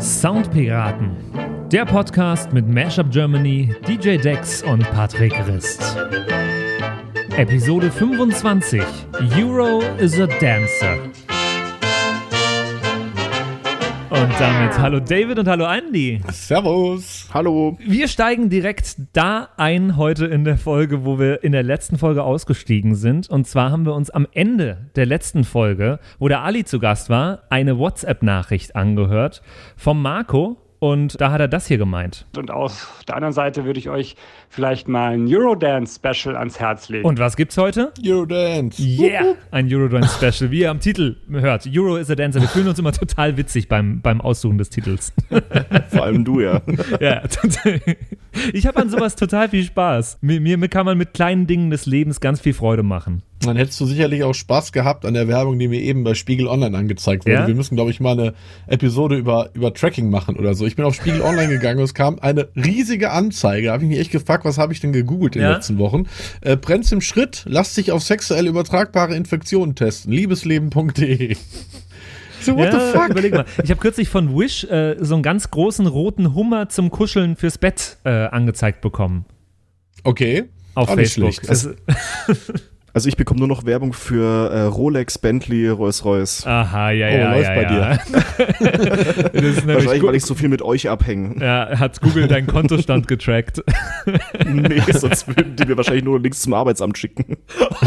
Soundpiraten, der Podcast mit Mashup Germany, DJ Dex und Patrick Rist. Episode 25 Euro is a Dancer. Und damit hallo David und hallo Andy. Servus. Hallo. Wir steigen direkt da ein heute in der Folge, wo wir in der letzten Folge ausgestiegen sind. Und zwar haben wir uns am Ende der letzten Folge, wo der Ali zu Gast war, eine WhatsApp-Nachricht angehört vom Marco. Und da hat er das hier gemeint. Und auf der anderen Seite würde ich euch vielleicht mal ein Eurodance-Special ans Herz legen. Und was gibt's heute? Eurodance. Yeah! Ein Eurodance-Special, wie ihr am Titel hört. Euro is a Dancer. Wir fühlen uns immer total witzig beim, beim Aussuchen des Titels. Vor allem du, ja. ja, total. Ich habe an sowas total viel Spaß. Mir, mir kann man mit kleinen Dingen des Lebens ganz viel Freude machen. Dann hättest du sicherlich auch Spaß gehabt an der Werbung, die mir eben bei Spiegel Online angezeigt wurde. Ja? Wir müssen, glaube ich, mal eine Episode über, über Tracking machen oder so. Ich bin auf Spiegel Online gegangen und es kam eine riesige Anzeige. Da habe ich mich echt gefragt, was habe ich denn gegoogelt in Ja? den letzten Wochen? Äh, Brennt's im Schritt, lasst sich auf sexuell übertragbare Infektionen testen. Liebesleben.de. So, what ja, the fuck? Überleg mal. Ich habe kürzlich von Wish äh, so einen ganz großen roten Hummer zum Kuscheln fürs Bett äh, angezeigt bekommen. Okay. Auf Auch nicht Facebook. schlecht. Es, Also ich bekomme nur noch Werbung für äh, Rolex, Bentley, Rolls-Royce. aha, ja, Oh, ja. läuft ja, bei ja. ist nämlich Wahrscheinlich, gut. weil ich so viel mit euch abhänge. Ja, hat Google deinen Kontostand getrackt. nee, sonst würden die mir wahrscheinlich nur Links zum Arbeitsamt schicken.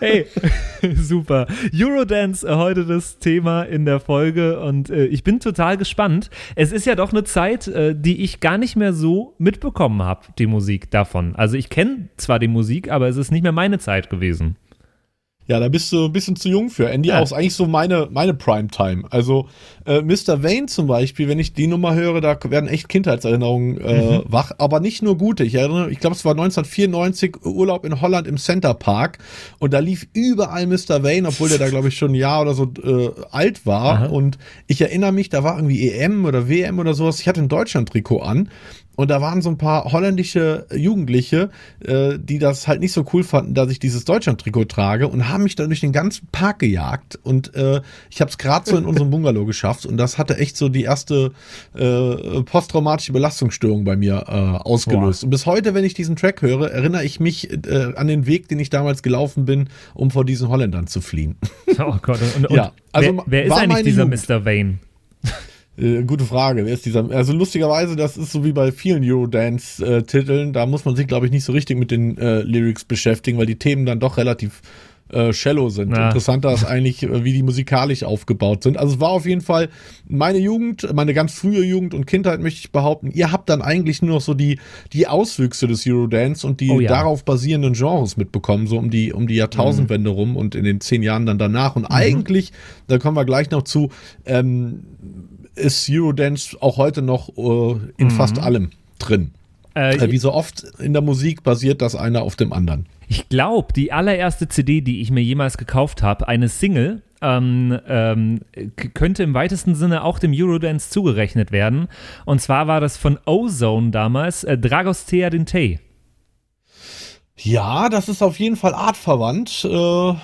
Hey, super. Eurodance, äh, heute das Thema in der Folge und äh, ich bin total gespannt. Es ist ja doch eine Zeit, äh, die ich gar nicht mehr so mitbekommen habe, die Musik davon. Also ich kenne zwar die Musik, aber es ist nicht mehr meine Zeit gewesen. Ja, da bist du ein bisschen zu jung für. Andy Ja. auch ist eigentlich so meine, meine Primetime. Also äh, Mr. Wayne zum Beispiel, wenn ich die Nummer höre, da werden echt Kindheitserinnerungen äh, Mhm. wach, aber nicht nur gute. Ich erinnere, ich glaube, es war 1994 Urlaub in Holland im Center Park und da lief überall Mr. Wayne, obwohl der da, glaube ich, schon ein Jahr oder so äh, alt war. Aha. Und ich erinnere mich, da war irgendwie EM oder WM oder sowas. Ich hatte ein Deutschland-Trikot an und da waren so ein paar holländische Jugendliche, äh, die das halt nicht so cool fanden, dass ich dieses Deutschland-Trikot trage und haben mich dann durch den ganzen Park gejagt. Und äh, ich habe es gerade so in unserem Bungalow geschafft und das hatte echt so die erste äh, posttraumatische Belastungsstörung bei mir äh, ausgelöst. Und bis heute, wenn ich diesen Track höre, erinnere ich mich äh, an den Weg, den ich damals gelaufen bin, um vor diesen Holländern zu fliehen. Oh Gott. Und, und Ja, also wer, wer ist eigentlich dieser Jugend. Mr. Vane? Äh, gute Frage. Wer ist dieser? Also lustigerweise, das ist so wie bei vielen Eurodance-Titeln. Da muss man sich, glaube ich, nicht so richtig mit den äh, Lyrics beschäftigen, weil die Themen dann doch relativ äh, shallow sind. Ja. Interessanter ist eigentlich, äh, wie die musikalisch aufgebaut sind. Also es war auf jeden Fall meine Jugend, meine ganz frühe Jugend und Kindheit, möchte ich behaupten. Ihr habt dann eigentlich nur noch so die, die Auswüchse des Eurodance und die Oh ja. darauf basierenden Genres mitbekommen, so um die, um die Jahrtausendwende rum und in den zehn Jahren dann danach. Und eigentlich, da kommen wir gleich noch zu, ähm, ist Eurodance auch heute noch äh, in fast allem drin. Äh, Äh, wie so oft in der Musik basiert das eine auf dem anderen. Ich glaube, die allererste CD, die ich mir jemals gekauft habe, eine Single, ähm, ähm, könnte im weitesten Sinne auch dem Eurodance zugerechnet werden. Und zwar war das von Ozone damals, äh, Dragostea Dintei. Ja, das ist auf jeden Fall artverwandt, äh,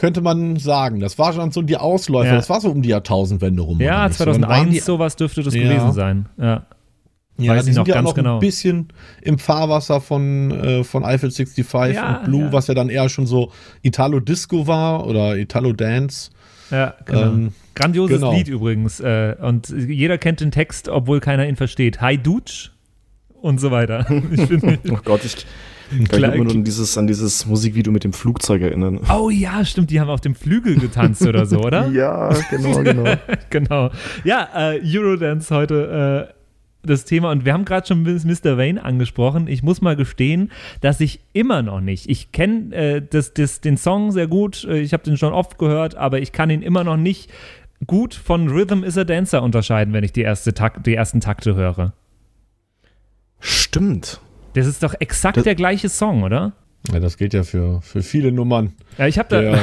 könnte man sagen. Das war schon so die Ausläufer. Ja. Das war so um die Jahrtausendwende rum. Ja, nicht? So, dann waren 2001 die- sowas dürfte das Ja. gewesen sein. Ja. Ja, weiß die ich sind noch ja ganz noch genau. ein bisschen im Fahrwasser von, äh, von Eiffel 65 Ja, und Blue, ja. was ja dann eher schon so Italo-Disco war oder Italo-Dance. Ja, genau. Ähm, Grandioses genau. Lied übrigens. Äh, und jeder kennt den Text, obwohl keiner ihn versteht. Hi Dutsch und so weiter. Ich finde, Oh Gott, ich kann Klar, mich immer nur an dieses, an dieses Musikvideo mit dem Flugzeug erinnern. oh ja, stimmt, die haben auf dem Flügel getanzt oder so, oder? Ja, genau, genau. genau. Ja, äh, Eurodance heute äh, das Thema und wir haben gerade schon Mr. Wayne angesprochen. Ich muss mal gestehen, dass ich immer noch nicht, ich kenne äh, das, das, den Song sehr gut, äh, ich habe den schon oft gehört, aber ich kann ihn immer noch nicht gut von Rhythm is a Dancer unterscheiden, wenn ich die, erste Takt, die ersten Takte höre. Stimmt. Das ist doch exakt Das- der gleiche Song, oder? Ja, das gilt ja für, für viele Nummern. Ja, ich habe da. Ja.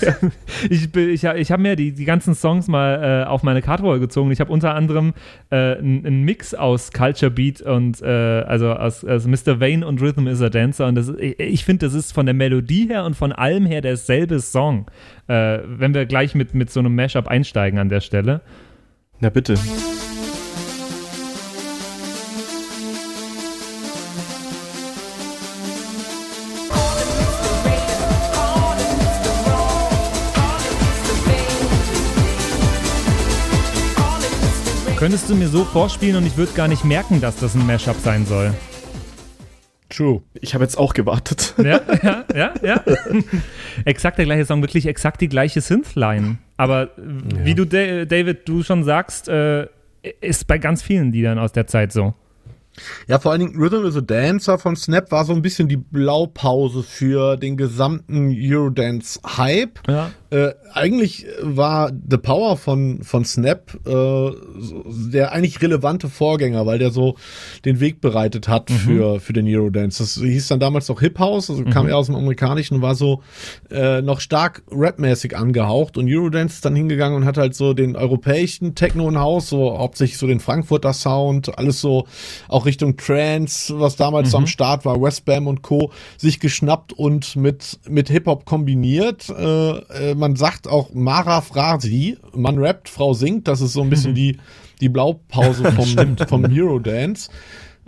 ich ich, ich habe mir die, die ganzen Songs mal äh, auf meine Cardwall gezogen. Ich habe unter anderem äh, einen Mix aus Culture Beat und äh, also aus, aus Mr. Vane und Rhythm is a Dancer. Und das, ist- ich, ich finde, das ist von der Melodie her und von allem her derselbe Song. Äh, wenn wir gleich mit, mit so einem Mashup einsteigen an der Stelle. Na bitte. Könntest du mir so vorspielen und ich würde gar nicht merken, dass das ein Mashup sein soll. True. Ich habe jetzt auch gewartet. Ja, ja, ja, ja. exakt der gleiche Song, wirklich exakt die gleiche Synthline. Aber wie du, Da- David, du schon sagst, äh, ist bei ganz vielen Liedern aus der Zeit so. Ja, vor allen Dingen Rhythm is a Dancer von Snap war so ein bisschen die Blaupause für den gesamten Eurodance-Hype. Ja. Äh, eigentlich war The Power von, von Snap äh, der eigentlich relevante Vorgänger, weil der so den Weg bereitet hat für, für den Eurodance. Das hieß dann damals noch Hip House, also kam eher aus dem Amerikanischen und war so äh, noch stark rapmäßig angehaucht. Und Eurodance ist dann hingegangen und hat halt so den europäischen Techno in Haus, so hauptsächlich so den Frankfurter Sound, alles so auch Richtung Trance, was damals so am Start war, Westbam und Co., sich geschnappt und mit, mit Hip-Hop kombiniert. Äh, äh, man sagt auch Mara Frasi, man rappt, Frau singt, das ist so ein bisschen die, die Blaupause vom, vom Eurodance.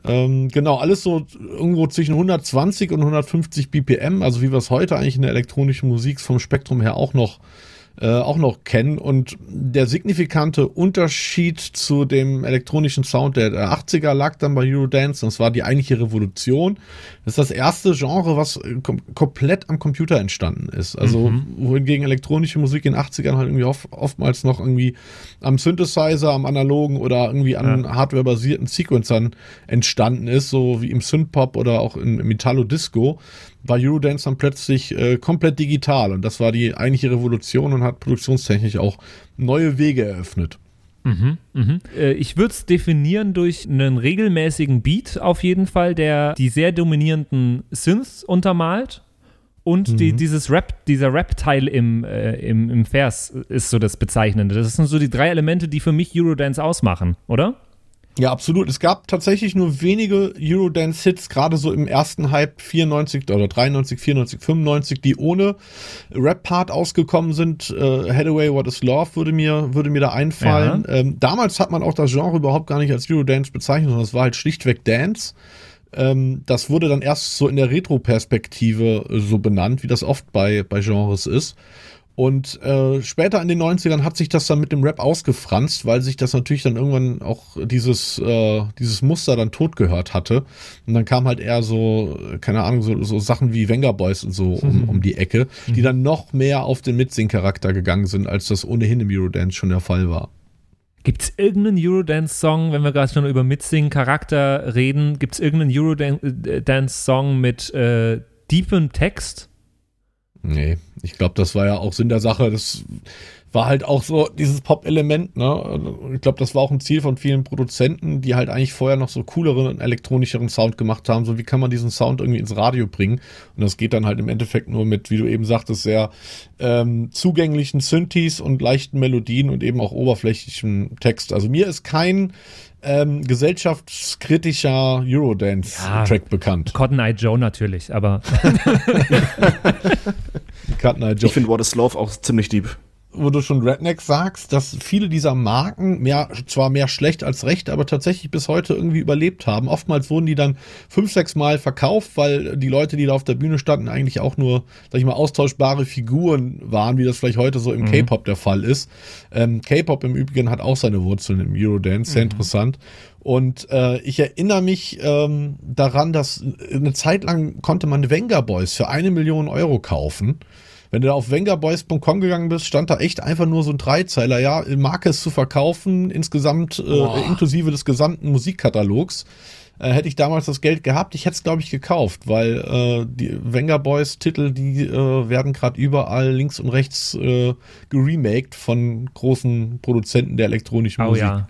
Ähm, genau, alles so irgendwo zwischen 120 und 150 BPM, also wie wir es heute eigentlich in der elektronischen Musik vom Spektrum her auch noch äh, auch noch kennen. Und der signifikante Unterschied zu dem elektronischen Sound der, der 80er lag dann bei Eurodance. Und das war die eigentliche Revolution. Das ist das erste Genre, was äh, kom komplett am Computer entstanden ist. Also wohingegen elektronische Musik in den 80ern halt irgendwie oft, oftmals noch irgendwie am Synthesizer, am analogen oder irgendwie an hardwarebasierten Sequencern entstanden ist, so wie im Synthpop oder auch im, im Metallo Disco war Eurodance dann plötzlich äh, komplett digital und das war die eigentliche Revolution und hat produktionstechnisch auch neue Wege eröffnet. Äh, ich würde es definieren durch einen regelmäßigen Beat auf jeden Fall, der die sehr dominierenden Synths untermalt. Und die, dieses Rap, dieser Rap-Teil im, äh, im, im Vers ist so das Bezeichnende. Das sind so die drei Elemente, die für mich Eurodance ausmachen, oder? Ja, absolut. Es gab tatsächlich nur wenige Eurodance-Hits, gerade so im ersten Hype 94 oder 93, 94, 95, die ohne Rap-Part ausgekommen sind. Äh, Hathaway, What is Love würde mir, würde mir da einfallen. Ähm, damals hat man auch das Genre überhaupt gar nicht als Eurodance bezeichnet, sondern es war halt schlichtweg Dance. Ähm, das wurde dann erst so in der Retro-Perspektive äh, so benannt, wie das oft bei, bei Genres ist. Und äh, später in den 90ern hat sich das dann mit dem Rap ausgefranst, weil sich das natürlich dann irgendwann auch dieses, äh, dieses Muster dann tot gehört hatte. Und dann kam halt eher so, keine Ahnung, so, so Sachen wie Venga Boys und so um, um die Ecke, die dann noch mehr auf den Mitsing-Charakter gegangen sind, als das ohnehin im Eurodance schon der Fall war. Gibt es irgendeinen Eurodance-Song, wenn wir gerade schon über Mitsing-Charakter reden, gibt es irgendeinen Eurodance-Song mit äh, deepem Text? Nee, ich glaube, das war ja auch Sinn der Sache. Das war halt auch so dieses Pop-Element, ne? Ich glaube, das war auch ein Ziel von vielen Produzenten, die halt eigentlich vorher noch so cooleren und elektronischeren Sound gemacht haben. So wie kann man diesen Sound irgendwie ins Radio bringen? Und das geht dann halt im Endeffekt nur mit, wie du eben sagtest, sehr ähm, zugänglichen Synthes und leichten Melodien und eben auch oberflächlichem Text. Also mir ist kein ähm, gesellschaftskritischer Eurodance-Track bekannt. Cotton Eye Joe natürlich, aber Cut Night Joe. Ich finde What is Love auch ziemlich deep. Wo du schon Redneck sagst, dass viele dieser Marken mehr, zwar mehr schlecht als recht, aber tatsächlich bis heute irgendwie überlebt haben. Oftmals wurden die dann fünf, sechs Mal verkauft, weil die Leute, die da auf der Bühne standen, eigentlich auch nur, sag ich mal, austauschbare Figuren waren, wie das vielleicht heute so im K-Pop der Fall ist. Ähm, K-Pop im Übrigen hat auch seine Wurzeln im Eurodance, sehr interessant. Und äh, ich erinnere mich ähm, daran, dass eine Zeit lang konnte man Venga Boys für eine Million Euro kaufen. Wenn du da auf vengaboys.com gegangen bist, stand da echt einfach nur so ein Dreizeiler, ja, Marke ist zu verkaufen, insgesamt äh, inklusive des gesamten Musikkatalogs. Äh, hätte ich damals das Geld gehabt, ich hätte es, glaube ich, gekauft, weil äh, die Venga Boys Titel, die äh, werden gerade überall links und rechts äh, geremaked von großen Produzenten der elektronischen oh Musik. ja.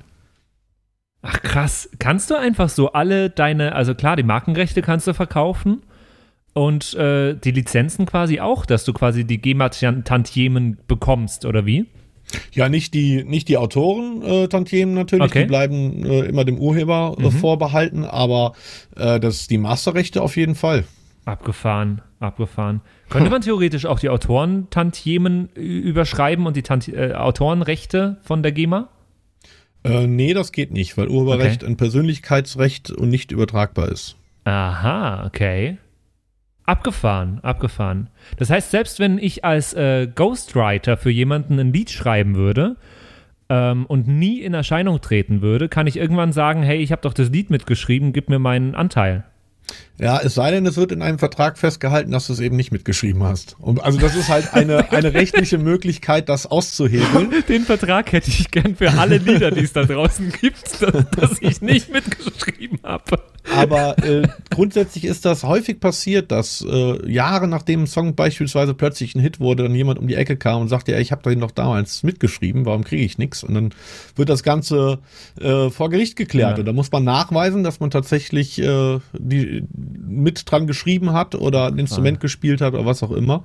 Ach krass, kannst du einfach so alle deine, also klar, die Markenrechte kannst du verkaufen, und äh, die Lizenzen quasi auch, dass du quasi die GEMA-Tantiemen bekommst, oder wie? Ja, nicht die, nicht die Autoren äh, Tantiemen natürlich, Okay. die bleiben äh, immer dem Urheber äh, vorbehalten, aber äh, das die Masterrechte auf jeden Fall. Abgefahren, abgefahren. Könnte man theoretisch auch die Autoren-Tantiemen ü- überschreiben und die Tant äh, Autorenrechte von der GEMA? Äh, nee, das geht nicht, weil Urheberrecht ein Persönlichkeitsrecht und nicht übertragbar ist. Aha, okay. Abgefahren, abgefahren. Das heißt, selbst wenn ich als äh, Ghostwriter für jemanden ein Lied schreiben würde ähm, und nie in Erscheinung treten würde, kann ich irgendwann sagen, hey, ich habe doch das Lied mitgeschrieben, gib mir meinen Anteil. Ja, es sei denn, es wird in einem Vertrag festgehalten, dass du es eben nicht mitgeschrieben hast. Und also das ist halt eine, eine rechtliche Möglichkeit, das auszuhebeln. Den Vertrag hätte ich gern für alle Lieder, die es da draußen gibt, dass, dass ich nicht mitgeschrieben habe. Aber äh, grundsätzlich ist das häufig passiert, dass äh, Jahre nachdem ein Song beispielsweise plötzlich ein Hit wurde, dann jemand um die Ecke kam und sagte, ja, ich habe den doch damals mitgeschrieben, warum kriege ich nichts? Und dann wird das Ganze äh, vor Gericht geklärt. Ja. Und da muss man nachweisen, dass man tatsächlich äh, die mit dran geschrieben hat oder ein Instrument gespielt hat oder was auch immer.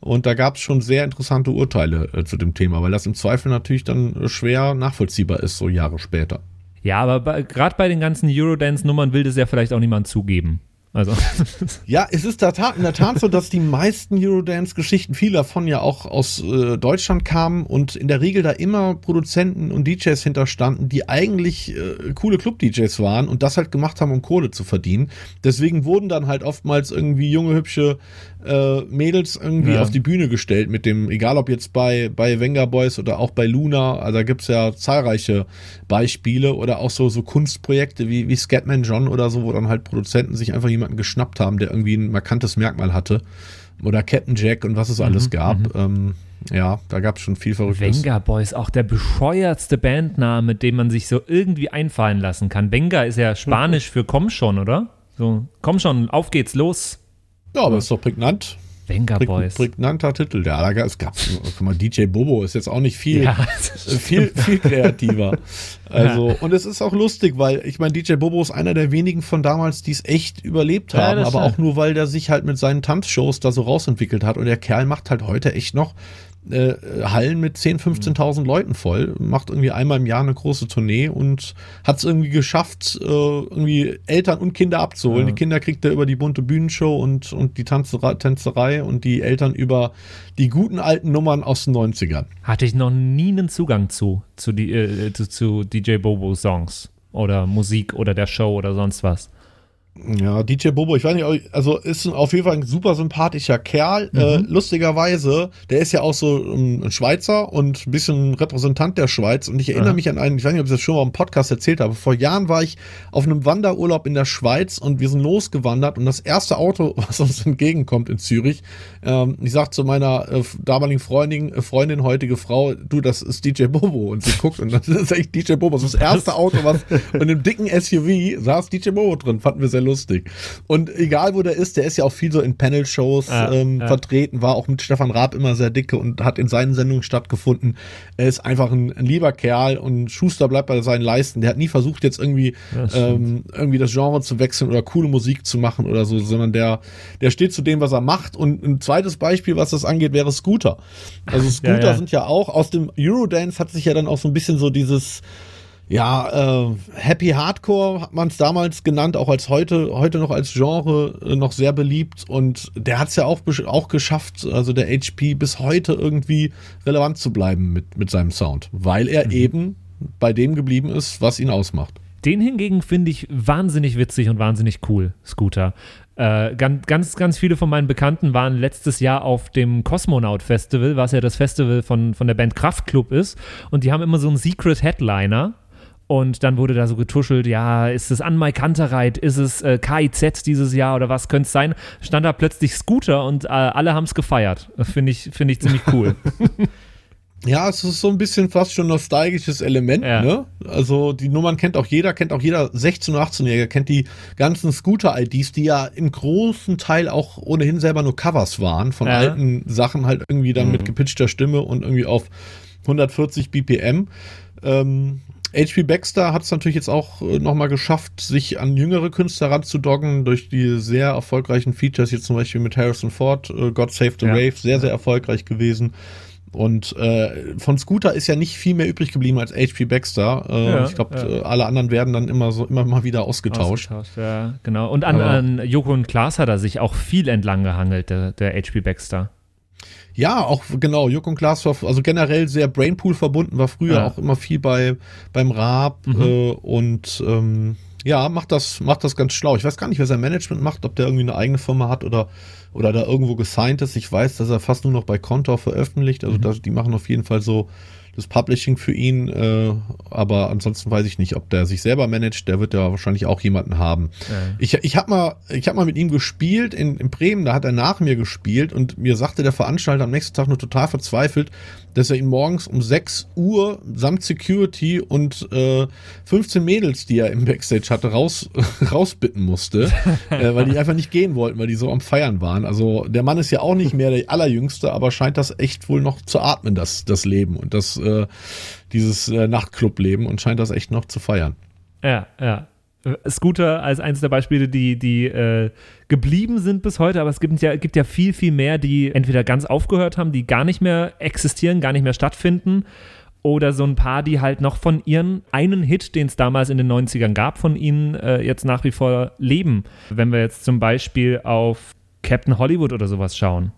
Und da gab es schon sehr interessante Urteile äh, zu dem Thema, weil das im Zweifel natürlich dann äh, schwer nachvollziehbar ist, so Jahre später. Ja, aber gerade bei den ganzen Eurodance-Nummern will das ja vielleicht auch niemand zugeben. Also, Ja, es ist in der Tat so, dass die meisten Eurodance-Geschichten, viele davon ja auch aus äh, Deutschland kamen und in der Regel da immer Produzenten und DJs hinterstanden, die eigentlich äh, coole Club-DJs waren und das halt gemacht haben, um Kohle zu verdienen. Deswegen wurden dann halt oftmals irgendwie junge, hübsche äh, Mädels irgendwie Ja. auf die Bühne gestellt mit dem, egal ob jetzt bei, bei Venga Boys oder auch bei Luna, also da gibt's ja zahlreiche Beispiele oder auch so, so Kunstprojekte wie, wie Scatman John oder so, wo dann halt Produzenten sich einfach jemanden geschnappt haben, der irgendwie ein markantes Merkmal hatte. Oder Captain Jack und was es alles gab. Ähm, ja, da gab's schon viel Verrücktes. Venga Boys, auch der bescheuertste Bandname, den man sich so irgendwie einfallen lassen kann. Venga ist ja Spanisch für komm schon, oder? So, komm schon, auf geht's los. Ja, aber ist doch prägnant. Venga Boys. prägnanter Titel. Ja, da gab- es gab, guck mal, DJ Bobo ist jetzt auch nicht viel, Ja, äh, viel, viel kreativer. Also, und es ist auch lustig, weil ich meine, DJ Bobo ist einer der wenigen von damals, die es echt überlebt Ja, haben, das aber auch nur, weil der sich halt mit seinen Tanzshows da so rausentwickelt hat. Und der Kerl macht halt heute echt noch äh, Hallen mit 10.000, 15.000 Leuten voll, macht irgendwie einmal im Jahr eine große Tournee und hat es irgendwie geschafft, äh, irgendwie Eltern und Kinder abzuholen. Ja. Die Kinder kriegt er über die bunte Bühnenshow und, und die Tanzerei, Tänzerei und die Eltern über die guten alten Nummern aus den 90ern. Hatte ich noch nie einen Zugang zu, zu, die, äh, zu, zu DJ Bobo Songs oder Musik oder der Show oder sonst was. Ja, DJ Bobo, ich weiß nicht, also ist auf jeden Fall ein super sympathischer Kerl. Äh, lustigerweise, der ist ja auch so ein Schweizer und ein bisschen Repräsentant der Schweiz. Und ich erinnere Aha. mich an einen, ich weiß nicht, ob ich das schon mal im Podcast erzählt habe. Vor Jahren war ich auf einem Wanderurlaub in der Schweiz und wir sind losgewandert und das erste Auto, was uns entgegenkommt in Zürich, ähm, ich sag zu meiner äh, damaligen Freundin, äh, Freundin, heutige Frau, du, das ist DJ Bobo. Und sie guckt und das ist echt DJ Bobo. Das ist das erste Auto, was und im dicken SUV saß DJ Bobo drin. Fanden wir sehr lustig. Und egal wo der ist, der ist ja auch viel so in Panel-Shows Ja, ähm, ja. vertreten, war auch mit Stefan Raab immer sehr dicke und hat in seinen Sendungen stattgefunden. Er ist einfach ein, ein lieber Kerl und Schuster bleibt bei seinen Leisten. Der hat nie versucht, jetzt irgendwie, Das ähm, irgendwie das Genre zu wechseln oder coole Musik zu machen oder so, sondern der, der steht zu dem, was er macht. Und ein zweites Beispiel, was das angeht, wäre Scooter. Also Scooter ja. sind ja auch, aus dem Eurodance hat sich ja dann auch so ein bisschen so dieses, ja, äh, Happy Hardcore hat man es damals genannt, auch als heute, heute noch als Genre äh, noch sehr beliebt und der hat es ja auch, auch geschafft, also der HP bis heute irgendwie relevant zu bleiben mit, mit seinem Sound, weil er eben bei dem geblieben ist, was ihn ausmacht. Den hingegen finde ich wahnsinnig witzig und wahnsinnig cool, Scooter. Äh, ganz, ganz, ganz viele von meinen Bekannten waren letztes Jahr auf dem Cosmonaut Festival, was ja das Festival von, von der Band Kraftklub ist. Und die haben immer so einen Secret Headliner. Und dann wurde da so getuschelt, ja, ist es An Mike Kantereit, ist es äh, KIZ dieses Jahr oder was könnte es sein? Stand da plötzlich Scooter und äh, alle haben es gefeiert. Finde ich, finde ich ziemlich cool. Ja, es ist so ein bisschen fast schon nostalgisches Element, Ja. ne? Also die Nummern kennt auch jeder, kennt auch jeder 16- und 18-Jährige, kennt die ganzen Scooter-IDs, die ja im großen Teil auch ohnehin selber nur Covers waren von Ja. alten Sachen, halt irgendwie dann mit gepitchter Stimme und irgendwie auf 140 BPM. Ähm, HP Baxter hat es natürlich jetzt auch äh, nochmal geschafft, sich an jüngere Künstler ranzudoggen durch die sehr erfolgreichen Features, jetzt zum Beispiel mit Harrison Ford, äh, God Save the Ja. Wave, sehr, sehr erfolgreich gewesen. Und äh, von Scooter ist ja nicht viel mehr übrig geblieben als HP Baxter. Äh, Ja, ich glaube, ja. äh, alle anderen werden dann immer so immer mal wieder ausgetauscht. Ausgetauscht, ja, genau. Und an, an Joko und Klaas hat er sich auch viel entlang gehangelt, der, der HP Baxter. Ja, auch genau. Jörg und Klaas war also generell sehr Brainpool verbunden, war früher Ja. auch immer viel bei beim Raab Mhm. äh, und ähm, ja, macht das macht das ganz schlau. Ich weiß gar nicht, wer sein Management macht, ob der irgendwie eine eigene Firma hat oder oder da irgendwo gesigned ist. Ich weiß, dass er fast nur noch bei Kontor veröffentlicht. Also das, die machen auf jeden Fall so das Publishing für ihn, äh, aber ansonsten weiß ich nicht, ob der sich selber managt. Der wird ja wahrscheinlich auch jemanden haben. Ja. Ich, ich habe mal, ich hab mal mit ihm gespielt in, in Bremen, da hat er nach mir gespielt und mir sagte der Veranstalter am nächsten Tag nur total verzweifelt, dass er ihn morgens um 6 Uhr samt Security und äh, 15 Mädels, die er im Backstage hatte, raus, rausbitten musste, äh, weil die einfach nicht gehen wollten, weil die so am Feiern waren. Also der Mann ist ja auch nicht mehr der allerjüngste, aber scheint das echt wohl noch zu atmen, das, das Leben und das, äh, dieses äh, Nachtclub-Leben und scheint das echt noch zu feiern. Ja, ja. Scooter als eines der Beispiele, die, die äh, geblieben sind bis heute, aber es gibt ja, gibt ja viel, viel mehr, die entweder ganz aufgehört haben, die gar nicht mehr existieren, gar nicht mehr stattfinden. Oder so ein paar, die halt noch von ihren einen Hit, den es damals in den 90ern gab, von ihnen äh, jetzt nach wie vor leben. Wenn wir jetzt zum Beispiel auf Captain Hollywood oder sowas schauen.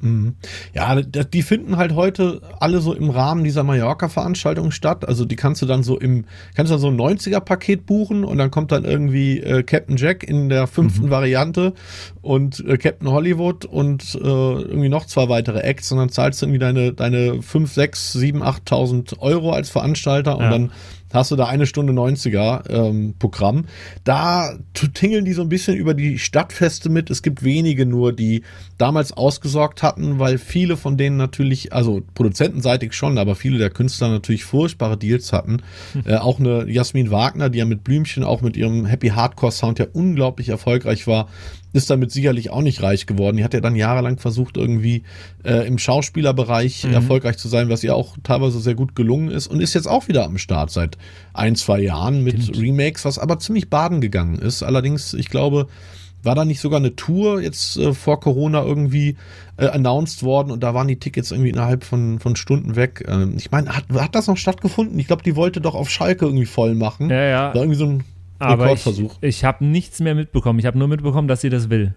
Mhm. Ja, die finden halt heute alle so im Rahmen dieser Mallorca-Veranstaltung statt. Also die kannst du dann so im, kannst du dann so ein 90er-Paket buchen und dann kommt dann irgendwie äh, Captain Jack in der fünften Variante und äh, Captain Hollywood und äh, irgendwie noch zwei weitere Acts und dann zahlst du irgendwie deine, deine 5, 6, 7, 8.000 Euro als Veranstalter und Ja. dann hast du da eine Stunde 90er ähm, Programm. Da tingeln die so ein bisschen über die Stadtfeste mit. Es gibt wenige nur, die damals ausgesorgt hatten, weil viele von denen natürlich, also produzentenseitig schon, aber viele der Künstler natürlich furchtbare Deals hatten. Äh, auch eine Jasmin Wagner, die ja mit Blümchen auch mit ihrem Happy Hardcore Sound ja unglaublich erfolgreich war, ist damit sicherlich auch nicht reich geworden. Die hat ja dann jahrelang versucht, irgendwie äh, im Schauspielerbereich erfolgreich zu sein, was ihr auch teilweise sehr gut gelungen ist und ist jetzt auch wieder am Start seit ein, zwei Jahren mit Remakes, was aber ziemlich baden gegangen ist. Allerdings, ich glaube, war da nicht sogar eine Tour jetzt äh, vor Corona irgendwie äh, announced worden und da waren die Tickets irgendwie innerhalb von, von Stunden weg. Ähm, ich meine, hat, hat das noch stattgefunden? Ich glaube, die wollte doch auf Schalke irgendwie voll machen. Ja, ja. War irgendwie so ein Aber ich, Rekordversuch. ich habe nichts mehr mitbekommen. Ich habe nur mitbekommen, dass sie das will.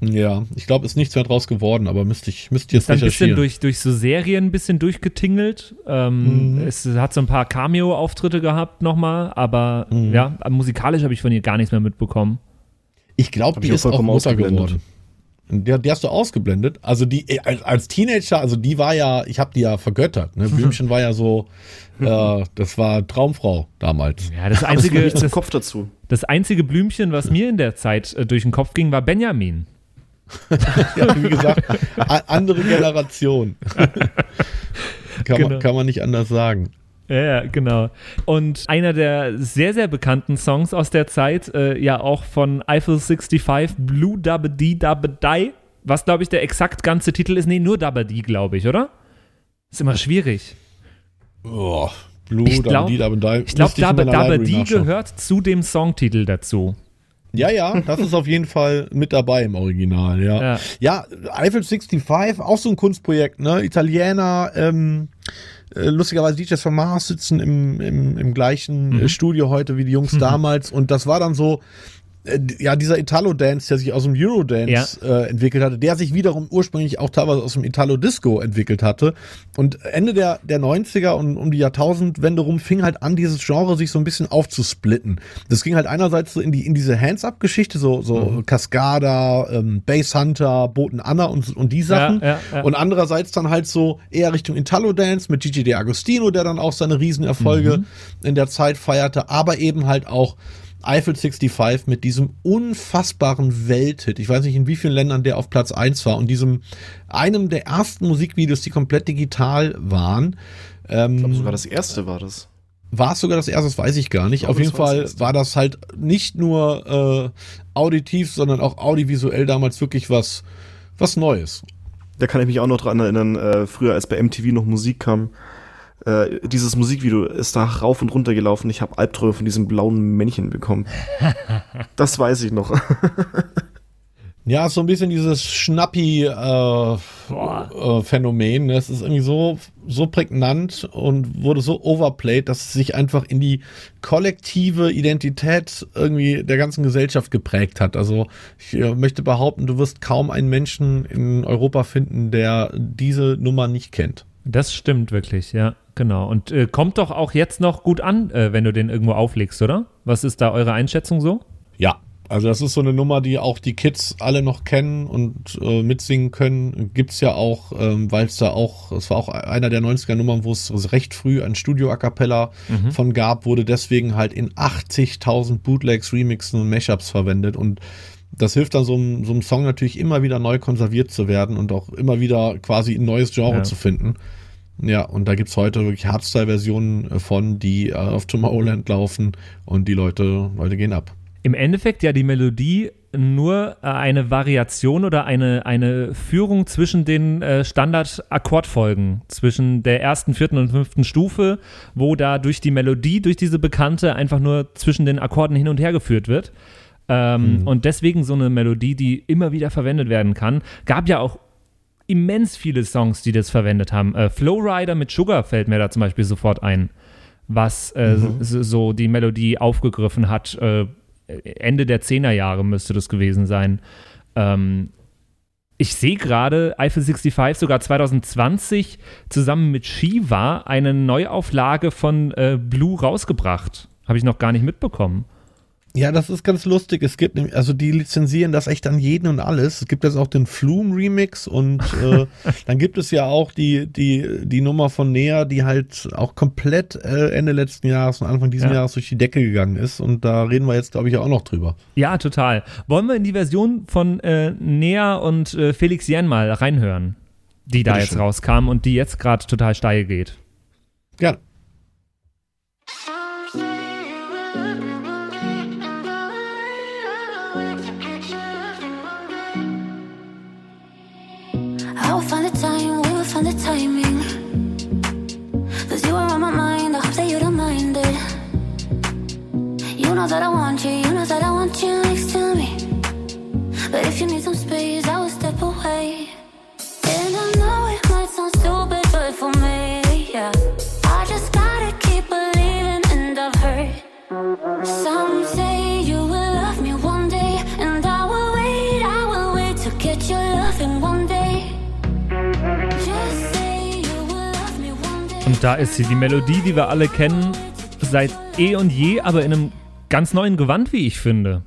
Ja, ich glaube, ist nichts mehr draus geworden, aber müsste ich, müsste ich jetzt Ist dann ein bisschen recherchieren. durch, durch so Serien ein bisschen durchgetingelt. Ähm, Mhm. Es hat so ein paar Cameo-Auftritte gehabt nochmal, aber Mhm. ja, musikalisch habe ich von ihr gar nichts mehr mitbekommen. Ich glaube, die ich ist auch Mutter ausgeblendet. geworden. Der, der hast du ausgeblendet. Also die äh, als, als Teenager, also die war ja, ich habe die ja vergöttert. Ne? Blümchen war ja so, äh, das war Traumfrau damals. Ja, das einzige, das, Kopf dazu. das einzige Blümchen, was mir in der Zeit äh, durch den Kopf ging, war Benjamin. Ja, wie gesagt, andere Generation. kann, Genau. man, kann man nicht anders sagen. Ja, genau. Und einer der sehr, sehr bekannten Songs aus der Zeit, äh, ja auch von Eiffel 65, Blue Dabba Dee Dabba Die, was glaube ich der exakt ganze Titel ist. Nee, nur Dabba Dee, glaube ich, oder? Ist immer schwierig. Oh, Blue, Dabba Dee, Dabba Die. Ich glaube, Dabba Dee gehört zu dem Songtitel dazu. Ja, ja, das ist auf jeden Fall mit dabei im Original, ja. Ja. Ja, Eiffel 65, auch so ein Kunstprojekt, ne? Italiener, ähm, äh, lustigerweise DJs von Mars sitzen im, im, im gleichen Mhm. äh, Studio heute wie die Jungs damals und das war dann so, ja, dieser Italo-Dance, der sich aus dem Eurodance äh, entwickelt hatte, der sich wiederum ursprünglich auch teilweise aus dem Italo-Disco entwickelt hatte. Und Ende der, der 90er und um die Jahrtausendwende rum fing halt an, dieses Genre sich so ein bisschen aufzusplitten. Das ging halt einerseits so in die in diese Hands-Up-Geschichte, so, so Mhm. Cascada, ähm, Bass Hunter, Boten Anna und, und die Sachen. Ja, ja, ja. Und andererseits dann halt so eher Richtung Italo-Dance mit Gigi D'Agostino, der dann auch seine Riesenerfolge in der Zeit feierte, aber eben halt auch Eiffel 65 mit diesem unfassbaren Welthit. Ich weiß nicht, in wie vielen Ländern der auf Platz 1 war und diesem einem der ersten Musikvideos, die komplett digital waren. Ähm, Ich glaube, sogar das erste war das. war es sogar das erste, das weiß ich gar nicht. Ich glaube, Auf jeden war Fall erste. war das halt nicht nur äh, auditiv, sondern auch audiovisuell damals wirklich was, was Neues. Da kann ich mich auch noch dran erinnern, äh, früher als bei MTV noch Musik kam, Äh, dieses Musikvideo ist da rauf und runter gelaufen. Ich habe Albträume von diesem blauen Männchen bekommen. das weiß ich noch. Ja, so ein bisschen dieses Schnappi-Phänomen. Äh, äh, es ist irgendwie so, so prägnant und wurde so overplayed, dass es sich einfach in die kollektive Identität irgendwie der ganzen Gesellschaft geprägt hat. Also ich äh, möchte behaupten, du wirst kaum einen Menschen in Europa finden, der diese Nummer nicht kennt. Das stimmt wirklich, ja, genau. Und äh, kommt doch auch jetzt noch gut an, äh, wenn du den irgendwo auflegst, oder? Was ist da eure Einschätzung so? Ja, also das ist so eine Nummer, die auch die Kids alle noch kennen und äh, mitsingen können. Gibt's ja auch, ähm, weil es da auch, es war auch einer der 90er Nummern, wo es recht früh ein Studio A Cappella mhm. von gab, wurde deswegen halt in 80.000 Bootlegs, Remixen und Mashups verwendet und das hilft dann so einem, so einem Song natürlich immer wieder neu konserviert zu werden und auch immer wieder quasi ein neues Genre ja. zu finden. Ja, und da gibt's heute wirklich Hardstyle-Versionen von, die äh, auf Tomorrowland laufen und die Leute, Leute gehen ab im Endeffekt ja die Melodie nur äh, eine Variation oder eine, eine Führung zwischen den äh, Standard-Akkordfolgen, zwischen der ersten, vierten und fünften Stufe, wo da durch die Melodie, durch diese Bekannte einfach nur zwischen den Akkorden hin und her geführt wird. Ähm, mhm. Und deswegen so eine Melodie, die immer wieder verwendet werden kann. Gab ja auch immens viele Songs, die das verwendet haben. Äh, Flowrider mit Sugar fällt mir da zum Beispiel sofort ein, was äh, mhm. so die Melodie aufgegriffen hat äh, Ende der 10er Jahre müsste das gewesen sein. Ähm, ich sehe gerade, Eiffel 65 sogar 2020 zusammen mit Shiva eine Neuauflage von äh, Blue rausgebracht. Habe ich noch gar nicht mitbekommen. Ja, das ist ganz lustig. Es gibt, also die lizenzieren das echt an jeden und alles. Es gibt jetzt auch den Flume Remix und äh, dann gibt es ja auch die, die, die Nummer von Nea, die halt auch komplett äh, Ende letzten Jahres und Anfang dieses ja. Jahres durch die Decke gegangen ist. Und da reden wir jetzt, glaube ich, auch noch drüber. Ja, total. Wollen wir in die Version von äh, Nea und äh, Felix Jen mal reinhören, die da Bitte jetzt schön. rauskam und die jetzt gerade total steil geht? Gerne. Know that I want you, you know that I want you next to me. But if you need some space, I will step away. And I know it might sound stupid, but for me, yeah. I just gotta keep believing, and I've heard some say you will love me one day. And I will wait, I will wait to get your loving one day. Just say you will love me one day. Und da ist sie, die Melodie, die wir alle kennen, seit eh und je, aber in einem ganz neuen Gewand, wie ich finde.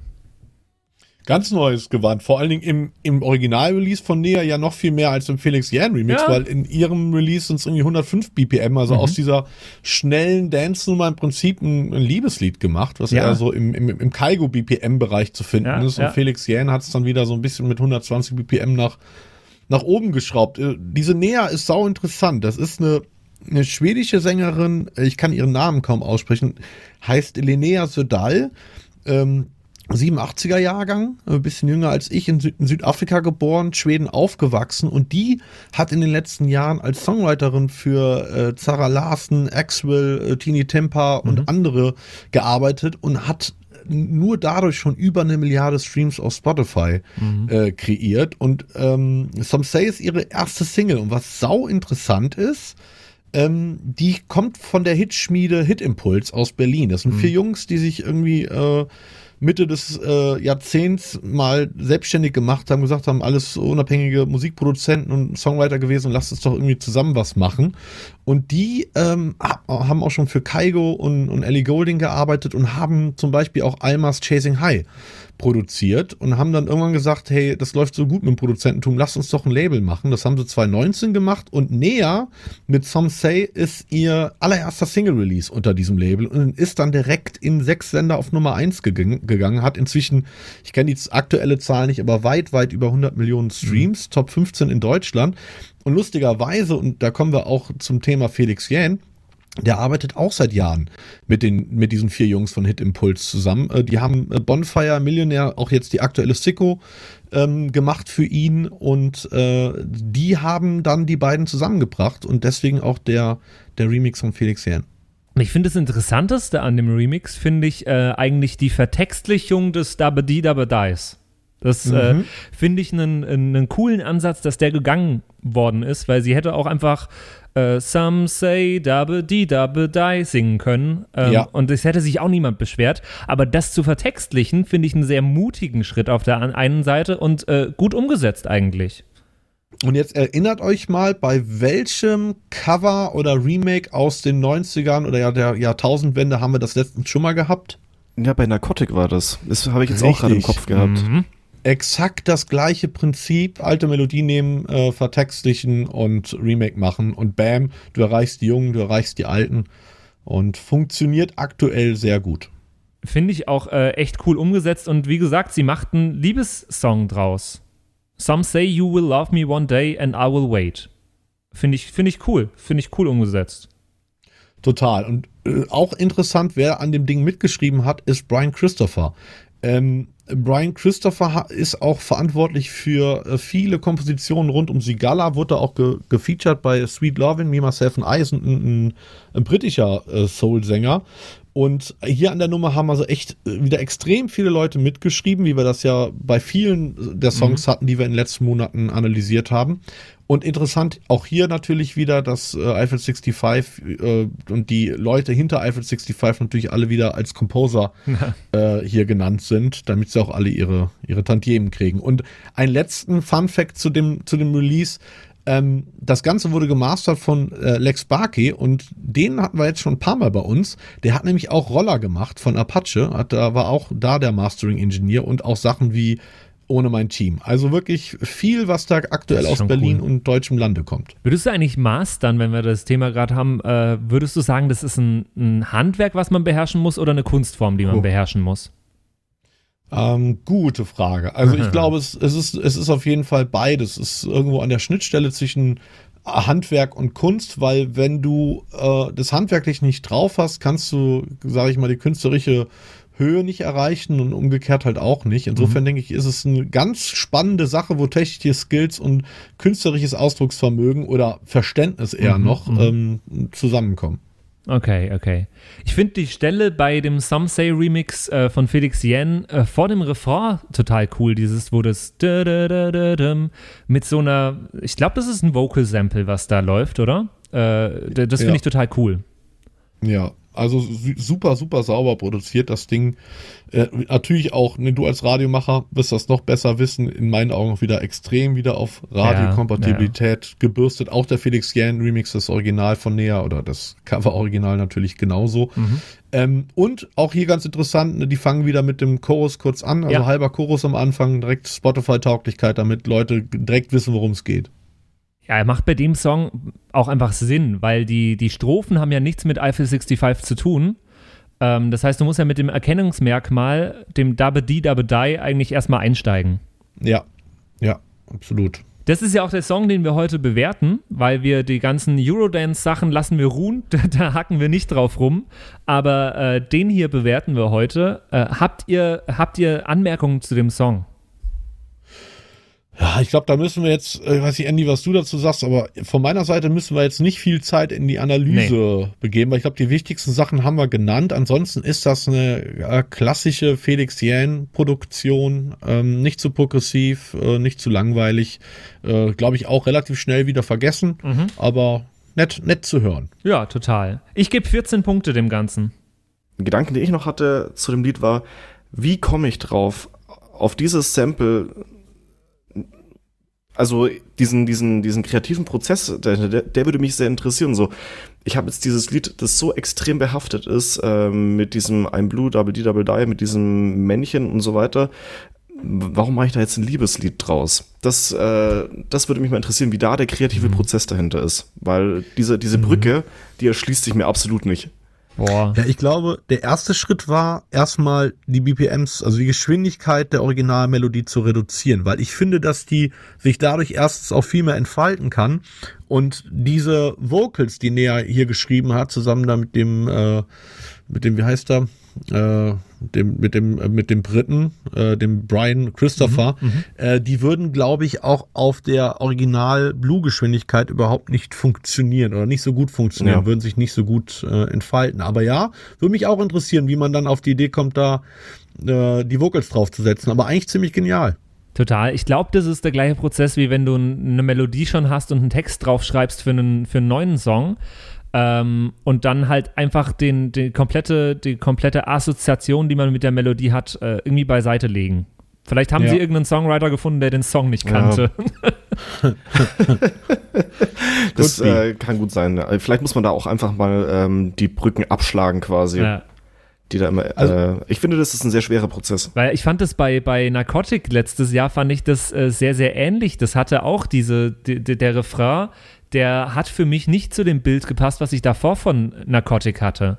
Ganz neues Gewand. Vor allen Dingen im, im Original-Release von Nea ja noch viel mehr als im Felix Jan Remix, ja. weil in ihrem Release sind es irgendwie 105 BPM, also mhm. aus dieser schnellen Dance-Nummer im Prinzip ein, ein, Liebeslied gemacht, was ja, so im, im, im Kaigo BPM-Bereich zu finden ja, ist. Und Felix Jan hat es dann wieder so ein bisschen mit 120 BPM nach, nach oben geschraubt. Äh, diese Nea ist sau interessant. Das ist eine eine schwedische Sängerin, ich kann ihren Namen kaum aussprechen, heißt Linnea Södal, ähm, 87er Jahrgang, ein bisschen jünger als ich, in, Süd in, Südafrika geboren, Schweden aufgewachsen und die hat in den letzten Jahren als Songwriterin für äh, Zara Larsen, Axwell, äh, Tini Tempa und mhm. andere gearbeitet und hat nur dadurch schon über eine Milliarde Streams auf Spotify mhm. äh, kreiert und ähm, Some Say ist ihre erste Single und was sau interessant ist, ähm, die kommt von der Hitschmiede Hitimpuls aus Berlin. Das sind mhm. vier Jungs, die sich irgendwie äh, Mitte des äh, Jahrzehnts mal selbstständig gemacht haben, gesagt haben, alles unabhängige Musikproduzenten und Songwriter gewesen und lasst uns doch irgendwie zusammen was machen. Und die ähm, haben auch schon für Kaigo und, und Ellie Golding gearbeitet und haben zum Beispiel auch Almas Chasing High produziert und haben dann irgendwann gesagt, hey, das läuft so gut mit dem Produzententum, lass uns doch ein Label machen. Das haben sie 2019 gemacht und Nea mit Some Say ist ihr allererster Single-Release unter diesem Label und ist dann direkt in sechs Länder auf Nummer eins gegangen, gegangen hat inzwischen, ich kenne die aktuelle Zahl nicht, aber weit, weit über 100 Millionen Streams, mhm. Top 15 in Deutschland und lustigerweise, und da kommen wir auch zum Thema Felix Jähn, der arbeitet auch seit Jahren mit den mit diesen vier Jungs von Hit Impulse zusammen. Äh, die haben äh, Bonfire Millionär, auch jetzt die aktuelle Sicko ähm, gemacht für ihn und äh, die haben dann die beiden zusammengebracht und deswegen auch der der Remix von Felix Jähn. Ich finde das Interessanteste an dem Remix, finde ich äh, eigentlich die Vertextlichung des Dabadi Dabadies. Das äh, Mhm. finde ich einen, einen coolen Ansatz, dass der gegangen worden ist, weil sie hätte auch einfach äh, Some say Dabadi Dabadi singen können. Ähm, Ja. Und es hätte sich auch niemand beschwert. Aber das zu vertextlichen, finde ich einen sehr mutigen Schritt auf der an- einen Seite und äh, gut umgesetzt eigentlich. Und jetzt erinnert euch mal, bei welchem Cover oder Remake aus den 90ern oder ja der Jahrtausendwende haben wir das letztens schon mal gehabt? Ja, bei Narcotic war das. Das habe ich jetzt auch gerade im Richtig. Kopf gehabt. Mhm. Exakt das gleiche Prinzip, alte Melodie nehmen, äh, vertextlichen und Remake machen und bam, du erreichst die Jungen, du erreichst die Alten und funktioniert aktuell sehr gut. Finde ich auch äh, echt cool umgesetzt und wie gesagt, sie macht einen Liebessong draus. Some say you will love me one day and I will wait. Finde ich, finde ich cool. Finde ich cool umgesetzt. Total. Und äh, auch interessant, wer an dem Ding mitgeschrieben hat, ist Brian Christopher. Ähm, Brian Christopher ist auch verantwortlich für äh, viele Kompositionen rund um Sigala, wurde auch ge gefeatured bei Sweet Lovin', Me, Myself and I, ist ein, ein, ein britischer äh, Soul-Sänger. Und hier an der Nummer haben also echt äh, wieder extrem viele Leute mitgeschrieben, wie wir das ja bei vielen der Songs hatten, die wir in den letzten Monaten analysiert haben. Und interessant auch hier natürlich wieder, dass äh, Eiffel 65 äh, und die Leute hinter Eiffel 65 natürlich alle wieder als Composer äh, hier genannt sind, damit sie auch alle ihre, ihre Tantiemen kriegen. Und einen letzten Fun Fact zu dem, zu dem Release. Ähm, das Ganze wurde gemastert von äh, Lex Barkey und den hatten wir jetzt schon ein paar Mal bei uns. Der hat nämlich auch Roller gemacht von Apache, hat, da war auch da der Mastering-Ingenieur und auch Sachen wie ohne mein Team. Also wirklich viel, was da aktuell aus Berlin cool. und deutschem Lande kommt. Würdest du eigentlich mastern, wenn wir das Thema gerade haben, äh, würdest du sagen, das ist ein, ein Handwerk, was man beherrschen muss oder eine Kunstform, die man Oh. beherrschen muss? Ähm, gute Frage. Also ich glaube, es, es, ist, es ist auf jeden Fall beides. Es ist irgendwo an der Schnittstelle zwischen Handwerk und Kunst, weil wenn du äh, das handwerklich nicht drauf hast, kannst du, sage ich mal, die künstlerische Höhe nicht erreichen und umgekehrt halt auch nicht. Insofern denke ich, ist es eine ganz spannende Sache, wo technische Skills und künstlerisches Ausdrucksvermögen oder Verständnis eher Mhm, noch mhm. ähm, zusammenkommen. Okay, okay. Ich finde die Stelle bei dem Some Say Remix äh, von Felix Yen äh, vor dem Refrain total cool. Dieses, wo das mit so einer, ich glaube, das ist ein Vocal Sample, was da läuft, oder? Äh, das finde Ja. ich total cool. Ja, also su- super, super sauber produziert das Ding. Äh, natürlich auch, ne, du als Radiomacher wirst das noch besser wissen, in meinen Augen auch wieder extrem wieder auf Radiokompatibilität gebürstet. Auch der Felix Jan Remix, das Original von Nea oder das Cover-Original natürlich genauso. Ähm, und auch hier ganz interessant, ne, die fangen wieder mit dem Chorus kurz an, also Ja. halber Chorus am Anfang, direkt Spotify-Tauglichkeit, damit Leute direkt wissen, worum es geht. Ja, er macht bei dem Song auch einfach Sinn, weil die, die Strophen haben ja nichts mit Eiffel 65 zu tun. Ähm, das heißt, du musst ja mit dem Erkennungsmerkmal, dem Dabbe Di Dabbe Die, eigentlich erstmal einsteigen. Ja, ja, absolut. Das ist ja auch der Song, den wir heute bewerten, weil wir die ganzen Eurodance-Sachen lassen wir ruhen, da, da hacken wir nicht drauf rum. Aber äh, den hier bewerten wir heute. Äh, habt, ihr, habt ihr Anmerkungen zu dem Song? Ja, ich glaube, da müssen wir jetzt, äh, weiß ich, Andy, was du dazu sagst, aber von meiner Seite müssen wir jetzt nicht viel Zeit in die Analyse begeben, weil ich glaube, die wichtigsten Sachen haben wir genannt. Ansonsten ist das eine äh, klassische Felix Jähn-Produktion, ähm, nicht zu progressiv, äh, nicht zu langweilig, äh, glaube ich, auch relativ schnell wieder vergessen, aber nett, nett zu hören. Ja, total. Ich gebe 14 Punkte dem Ganzen. Ein Gedanken, den ich noch hatte zu dem Lied war, wie komme ich drauf, auf dieses Sample, also diesen, diesen, diesen kreativen Prozess, der, der, der würde mich sehr interessieren. So, ich habe jetzt dieses Lied, das so extrem behaftet ist, ähm, mit diesem I'm Blue, Double D, Double Die, mit diesem Männchen und so weiter. Warum mache ich da jetzt ein Liebeslied draus? Das, äh, das würde mich mal interessieren, wie da der kreative Prozess dahinter ist. Weil diese, diese Brücke, die erschließt sich mir absolut nicht. Boah. Ja, ich glaube, der erste Schritt war erstmal die BPMs, also die Geschwindigkeit der Originalmelodie zu reduzieren, weil ich finde, dass die sich dadurch erstens auch viel mehr entfalten kann und diese Vocals, die Nea hier geschrieben hat, zusammen da mit dem, äh, mit dem, wie heißt er, äh, dem, mit dem, äh, mit dem Briten, äh, dem Brian Christopher, äh, die würden, glaube ich, auch auf der Original-Blue-Geschwindigkeit überhaupt nicht funktionieren oder nicht so gut funktionieren, Ja. würden sich nicht so gut äh, entfalten. Aber ja, würde mich auch interessieren, wie man dann auf die Idee kommt, da äh, die Vocals draufzusetzen. Aber eigentlich ziemlich genial. Total. Ich glaube, das ist der gleiche Prozess, wie wenn du eine Melodie schon hast und einen Text draufschreibst für einen, für einen neuen Song. Ähm, und dann halt einfach den, die, komplette, die komplette Assoziation, die man mit der Melodie hat, äh, irgendwie beiseite legen. Vielleicht haben Ja. sie irgendeinen Songwriter gefunden, der den Song nicht Ja. kannte. Das Could be. äh, kann gut sein. Äh, Vielleicht muss man da auch einfach mal ähm, die Brücken abschlagen quasi. Ja. Die da immer, Also- äh, ich finde, das ist ein sehr schwerer Prozess. Weil ich fand das bei, bei Narcotic letztes Jahr, fand ich das äh, sehr, sehr ähnlich. Das hatte auch diese, die, die, der Refrain, der hat für mich nicht zu dem Bild gepasst, was ich davor von Narcotic hatte.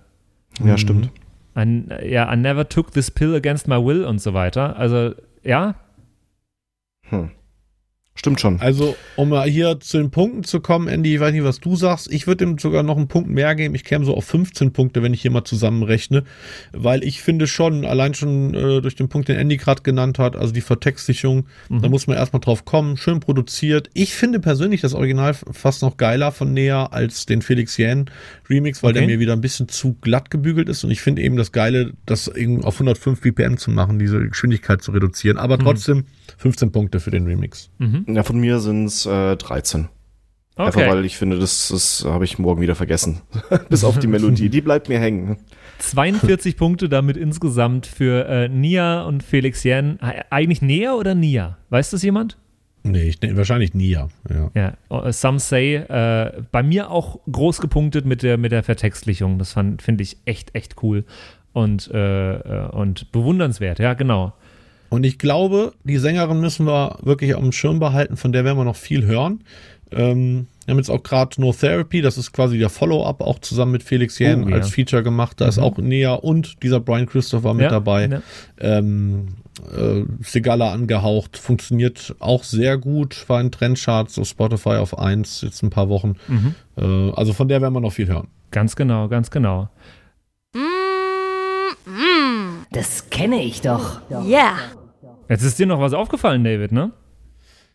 Ja, stimmt. I, ja, I never took this pill against my will und so weiter. Also, ja, Hm. Stimmt schon. Also, um mal hier zu den Punkten zu kommen, Andy, ich weiß nicht, was du sagst. Ich würde ihm sogar noch einen Punkt mehr geben. Ich käme so auf 15 Punkte, wenn ich hier mal zusammenrechne. Weil ich finde schon, allein schon äh, durch den Punkt, den Andy gerade genannt hat, also die Vertextlichung, da muss man erstmal drauf kommen. Schön produziert. Ich finde persönlich das Original fast noch geiler von Näher als den Felix Jähn Remix, weil der Okay. mir wieder ein bisschen zu glatt gebügelt ist. Und ich finde eben das Geile, das eben auf 105 BPM zu machen, diese Geschwindigkeit zu reduzieren. Aber trotzdem 15 Punkte für den Remix. Ja, von mir sind es äh, 13. Einfach okay. weil ich finde, das, das habe ich morgen wieder vergessen. Bis auf die Melodie. Die bleibt mir hängen. 42 Punkte damit insgesamt für äh, Nia und Felix Yen. Äh, Eigentlich Nia oder Nia? Weiß das jemand? Nee, ich, nee wahrscheinlich nie, ja. ja. Äh, Some Say, äh, bei mir auch groß gepunktet mit der, mit der Vertextlichung. Das fand- finde ich echt, echt cool und, äh, äh, und bewundernswert. Ja, genau. Und ich glaube, die Sängerin müssen wir wirklich auf dem Schirm behalten, von der werden wir noch viel hören. Ähm, wir haben jetzt auch gerade No Therapy, das ist quasi der Follow-up, auch zusammen mit Felix Jähn Oh, ja. als Feature gemacht. Da ist auch Nea und dieser Brian Christopher mit Ja, dabei. ja. Ähm, äh, Segala angehaucht, funktioniert auch sehr gut, war in Trendcharts, so Spotify auf 1, jetzt ein paar Wochen. Mhm. Äh, also von der werden wir noch viel hören. Ganz genau, ganz genau. Das kenne ich doch. Yeah. Jetzt ist dir noch was aufgefallen, David, ne?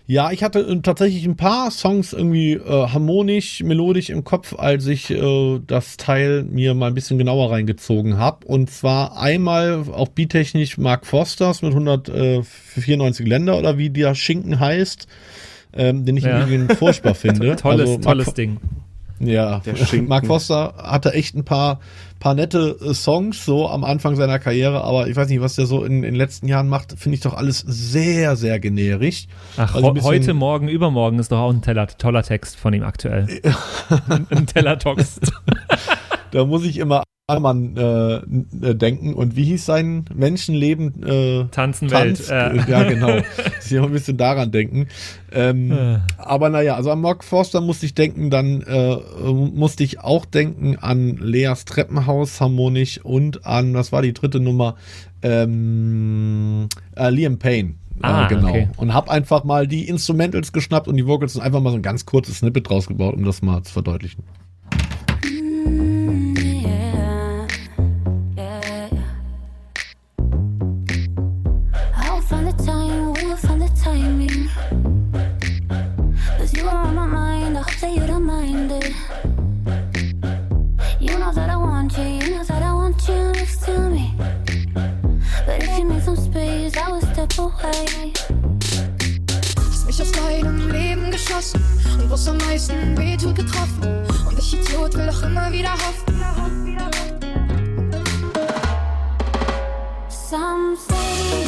Ja, ich hatte äh, tatsächlich ein paar Songs irgendwie äh, harmonisch, melodisch im Kopf, als ich äh, das Teil mir mal ein bisschen genauer reingezogen habe. Und zwar einmal auch beattechnisch Mark Fosters mit 194 Länder oder wie der Schinken heißt, ähm, den ich Ja. im Übrigen furchtbar finde. Tolles, Also tolles Fo- Ding. Ja, Der Schinken. Mark Foster hatte echt ein paar, paar nette äh, Songs so am Anfang seiner Karriere, aber ich weiß nicht, was der so in, in den letzten Jahren macht, finde ich doch alles sehr, sehr generisch. Ach, Also bisschen- heute, morgen, übermorgen ist doch auch ein Teller, toller Text von ihm aktuell. ein, ein Teller-Text. Da muss ich immer an Mann äh, äh, denken. Und wie hieß sein Menschenleben? Äh, Tanzen Tanz? Welt. Äh. Ja, genau. Ich muss ein bisschen daran denken. Ähm, Äh. Aber naja, also an Mark Forster musste ich denken, dann äh, musste ich auch denken an Leas Treppenhaus harmonisch und an, was war die dritte Nummer? Ähm, äh, Liam Payne. Ah, genau. okay. Und hab einfach mal die Instrumentals geschnappt und die Vocals und einfach mal so ein ganz kurzes Snippet draus gebaut, um das mal zu verdeutlichen. Away. Hast mich aus deinem Leben geschossen und wo's am meisten wehtut getroffen. Und ich Idiot will doch immer wieder hoffen. Some say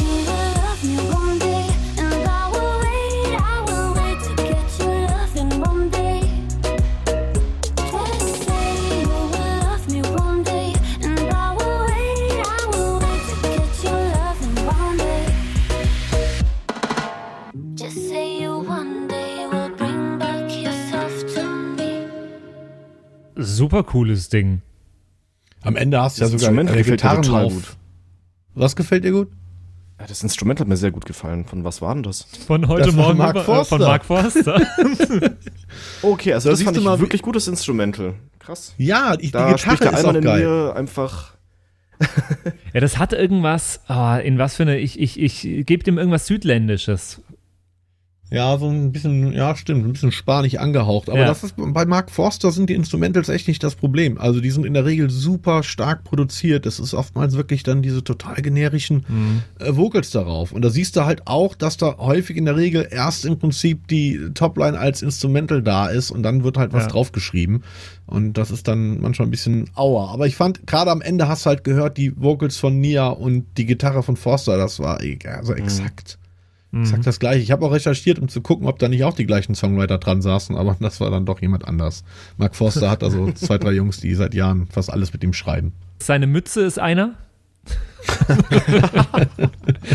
Super cooles Ding. Am Ende hast du ja Das sogar Instrument äh, total Gitarrenlauf. gut. Was gefällt dir gut? Ja, das Instrument hat mir sehr gut gefallen. Von was war denn das? Von heute Das Morgen Mark über, äh, von Mark Forster. Okay, also Da das siehst fand ich mal, wirklich gutes Instrumental. Krass. Ja, ich, die Da spricht Gitarre der ist auch in geil. mir einfach. ja, das hat irgendwas, ah, in was für eine, ich, ich, ich gebe dem irgendwas Südländisches. Ja, so ein bisschen, ja, stimmt, ein bisschen spanisch angehaucht. Aber Ja. das ist, bei Mark Forster sind die Instrumentals echt nicht das Problem. Also die sind in der Regel super stark produziert. Das ist oftmals wirklich dann diese total generischen äh, Vocals darauf. Und da siehst du halt auch, dass da häufig in der Regel erst im Prinzip die Topline als Instrumental da ist und dann wird halt was Ja. draufgeschrieben. Und das ist dann manchmal ein bisschen auer. Aber ich fand, gerade am Ende hast du halt gehört, die Vocals von Nia und die Gitarre von Forster, das war eh- also exakt. Exakt das gleiche. Ich habe auch recherchiert, um zu gucken, ob da nicht auch die gleichen Songwriter dran saßen, aber das war dann doch jemand anders. Mark Forster hat also zwei, drei Jungs, die seit Jahren fast alles mit ihm schreiben. Seine Mütze ist einer.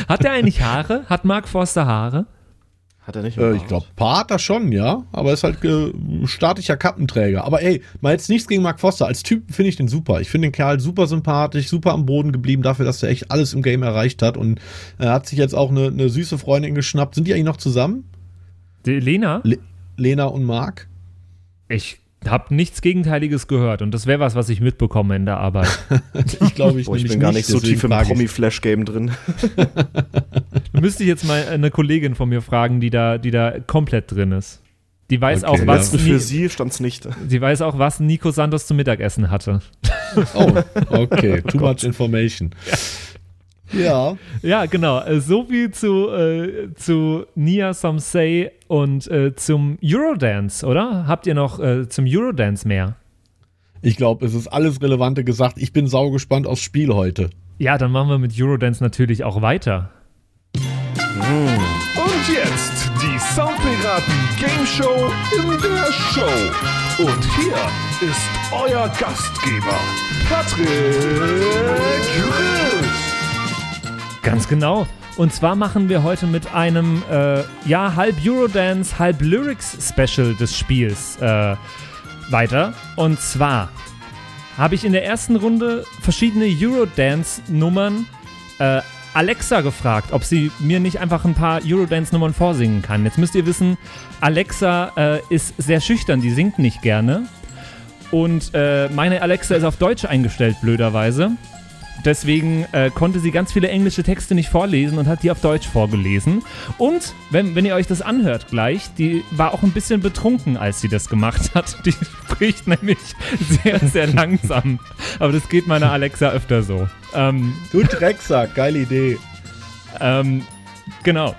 hat er eigentlich Haare? Hat Mark Forster Haare? Hat er nicht? Äh, ich glaube, Paar hat er schon, ja, aber ist halt äh, staatlicher Kappenträger. Aber ey, mal jetzt nichts gegen Mark Forster. Als Typ finde ich den super. Ich finde den Kerl super sympathisch, super am Boden geblieben dafür, dass er echt alles im Game erreicht hat und er hat sich jetzt auch eine, eine süße Freundin geschnappt. Sind die eigentlich noch zusammen? Die Lena? Le Lena und Mark? Ich habe nichts Gegenteiliges gehört und das wäre was, was ich mitbekomme in der Arbeit. Ich glaube, ich, Boah, ich bin gar nicht so tief im. Promi-Flash-Game drin. Müsste ich jetzt mal eine Kollegin von mir fragen, die da, die da komplett drin ist. Die weiß Okay, auch, ja. was Für sie stand's nicht. die weiß auch, was Nico Santos zum Mittagessen hatte. Oh, okay. Too much information. Ja. Ja, genau. Äh, So viel zu, äh, zu Nia Some Say und äh, zum Eurodance, oder? Habt ihr noch äh, zum Eurodance mehr? Ich glaube, es ist alles Relevante gesagt. Ich bin saugespannt aufs Spiel heute. Ja, dann machen wir mit Eurodance natürlich auch weiter. Und jetzt die Soundpiraten Game Show in der Show. Und hier ist euer Gastgeber, Patrick Chris. Ganz genau. Und zwar machen wir heute mit einem, äh, ja, halb Eurodance, halb Lyrics-Special des Spiels äh, weiter. Und zwar habe ich in der ersten Runde verschiedene Eurodance-Nummern äh, Alexa gefragt, ob sie mir nicht einfach ein paar Eurodance-Nummern vorsingen kann. Jetzt müsst ihr wissen, Alexa äh, ist sehr schüchtern, die singt nicht gerne. Und äh, meine Alexa ist auf Deutsch eingestellt, blöderweise. Deswegen äh, konnte sie ganz viele englische Texte nicht vorlesen und hat die auf Deutsch vorgelesen. Und wenn, wenn ihr euch das anhört gleich, die war auch ein bisschen betrunken, als sie das gemacht hat. Die spricht nämlich sehr, sehr langsam. Aber das geht meiner Alexa öfter so. Ähm, Du Drecksack, geile Idee. ähm, genau.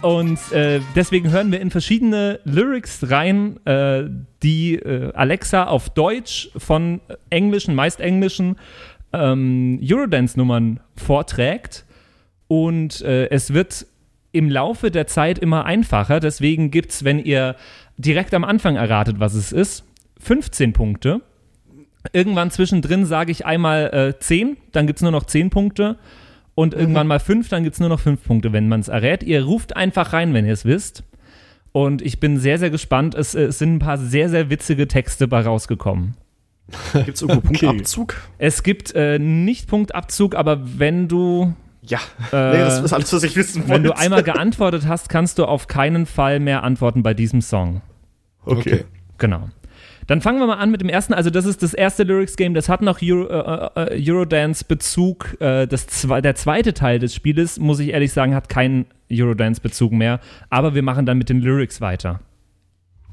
Und äh, deswegen hören wir in verschiedene Lyrics rein, äh, die äh, Alexa auf Deutsch von englischen, meist englischen ähm, Eurodance-Nummern vorträgt. Und äh, es wird im Laufe der Zeit immer einfacher. Deswegen gibt es, wenn ihr direkt am Anfang erratet, was es ist, 15 Punkte. Irgendwann zwischendrin sage ich einmal äh, 10, dann gibt es nur noch 10 Punkte. Und irgendwann mal 5, dann gibt es nur noch 5 Punkte, wenn man es errät. Ihr ruft einfach rein, wenn ihr es wisst. Und ich bin sehr, sehr gespannt. Es, äh, es sind ein paar sehr, sehr witzige Texte bei rausgekommen. Gibt's irgendwo Okay. Punktabzug? Es gibt äh, nicht Punktabzug, aber wenn du, Ja. Äh, nee, das ist alles, was ich wissen wollte. wenn du einmal geantwortet hast, kannst du auf keinen Fall mehr antworten bei diesem Song. Okay. Genau. Dann fangen wir mal an mit dem ersten. Also, das ist das erste Lyrics-Game. Das hat noch Euro, äh, äh, Eurodance-Bezug. Äh, das zwe der zweite Teil des Spieles, muss ich ehrlich sagen, hat keinen Eurodance-Bezug mehr. Aber wir machen dann mit den Lyrics weiter.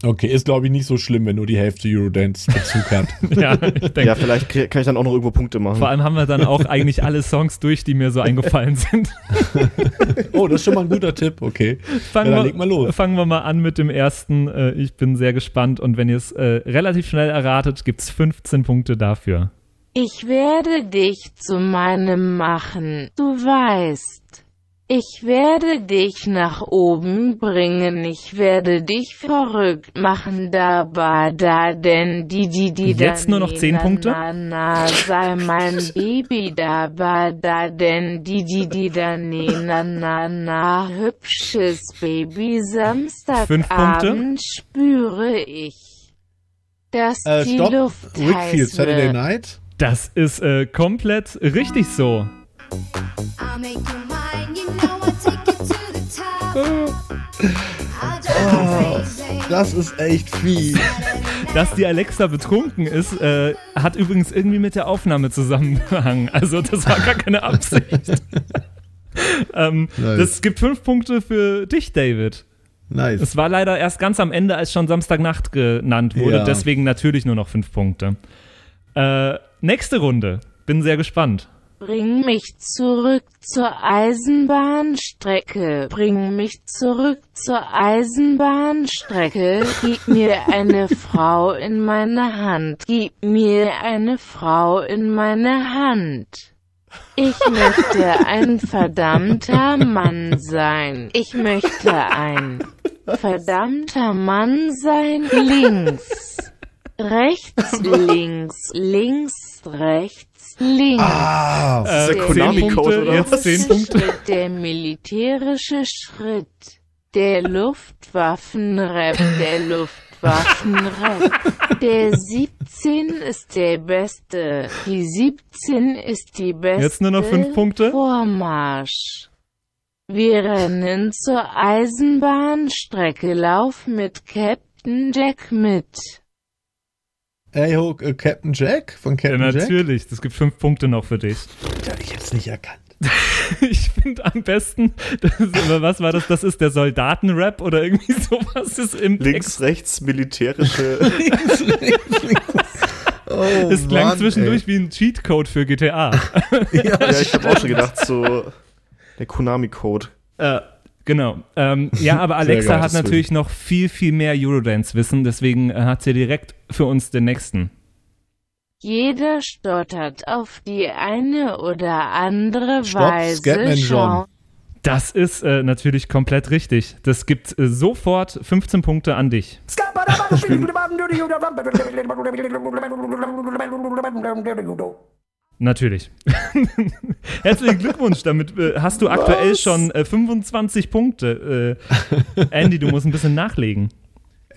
Okay, ist glaube ich nicht so schlimm, wenn nur die Hälfte Eurodance Bezug hat. ja, ich denke. Ja, vielleicht kann ich dann auch noch irgendwo Punkte machen. Vor allem haben wir dann auch eigentlich alle Songs durch, die mir so eingefallen sind. Oh, das ist schon mal ein guter Tipp, okay. Fangen, Ja, dann wir, leg mal los. fangen wir mal an mit dem ersten. Äh, ich bin sehr gespannt und wenn ihr es äh, relativ schnell erratet, gibt es 15 Punkte dafür. Ich werde dich zu meinem machen, du weißt. Ich werde dich nach oben bringen, ich werde dich verrückt machen dabei, da denn die die die Jetzt da, nur noch 10 na, Punkte? Na, na, sei mein Baby dabei, da denn die die die da ni, na na na hübsches Baby Fünf Punkte? Samstagabend spüre ich, dass Äh, die stopp. Luft heiß Saturday wird. Night. Das ist äh, komplett richtig so. I'll make you crazy. Das ist echt fies. Dass die Alexa betrunken ist, äh, hat übrigens irgendwie mit der Aufnahme zusammengehangen. Also das war gar keine Absicht. ähm, Nice. Das gibt fünf Punkte für dich, David. Nice. Es war leider erst ganz am Ende, als schon Samstagnacht genannt wurde. Ja. Deswegen natürlich nur noch fünf Punkte. Äh, nächste Runde. Bin sehr gespannt. Bring mich zurück zur Eisenbahnstrecke. Bring mich zurück zur Eisenbahnstrecke. Gib mir eine Frau in meine Hand. Gib mir eine Frau in meine Hand. Ich möchte ein verdammter Mann sein. Ich möchte ein verdammter Mann sein. Links. Rechts, links, links, rechts, links. Ah, Das ist der Konami-Code, oder was? zehn Punkte. Der militärische Schritt, der Luftwaffenrap, der Luftwaffenrap. Der 17 ist der beste, die 17 ist die beste. Jetzt nur noch fünf Punkte. Vormarsch. Wir rennen zur Eisenbahnstrecke, lauf mit Captain Jack mit. Ey, ho, äh, Captain Jack von Ja, Captain Jack? natürlich. Das gibt fünf Punkte noch für dich. Alter, ich hab's nicht erkannt. Ich finde am besten, das ist, was war das? Das ist der Soldatenrap oder irgendwie sowas ist im Links, Text. rechts, militärische. Oh, Es klang Mann, zwischendurch ey. wie ein Cheatcode für GTA. Ja, ja, ich habe auch schon gedacht, so der Konami-Code. äh, genau. Ähm, ja, aber Alexa geil, hat natürlich noch viel, viel mehr Eurodance-Wissen, deswegen äh, hat sie direkt für uns den nächsten. Jeder stottert auf die eine oder andere Stopp, Weise. Scatman John. Das ist äh, natürlich komplett richtig. Das gibt äh, sofort 15 Punkte an dich. Natürlich. Herzlichen Glückwunsch, damit äh, hast du aktuell schon äh, 25 Punkte. Äh, Andy, du musst ein bisschen nachlegen.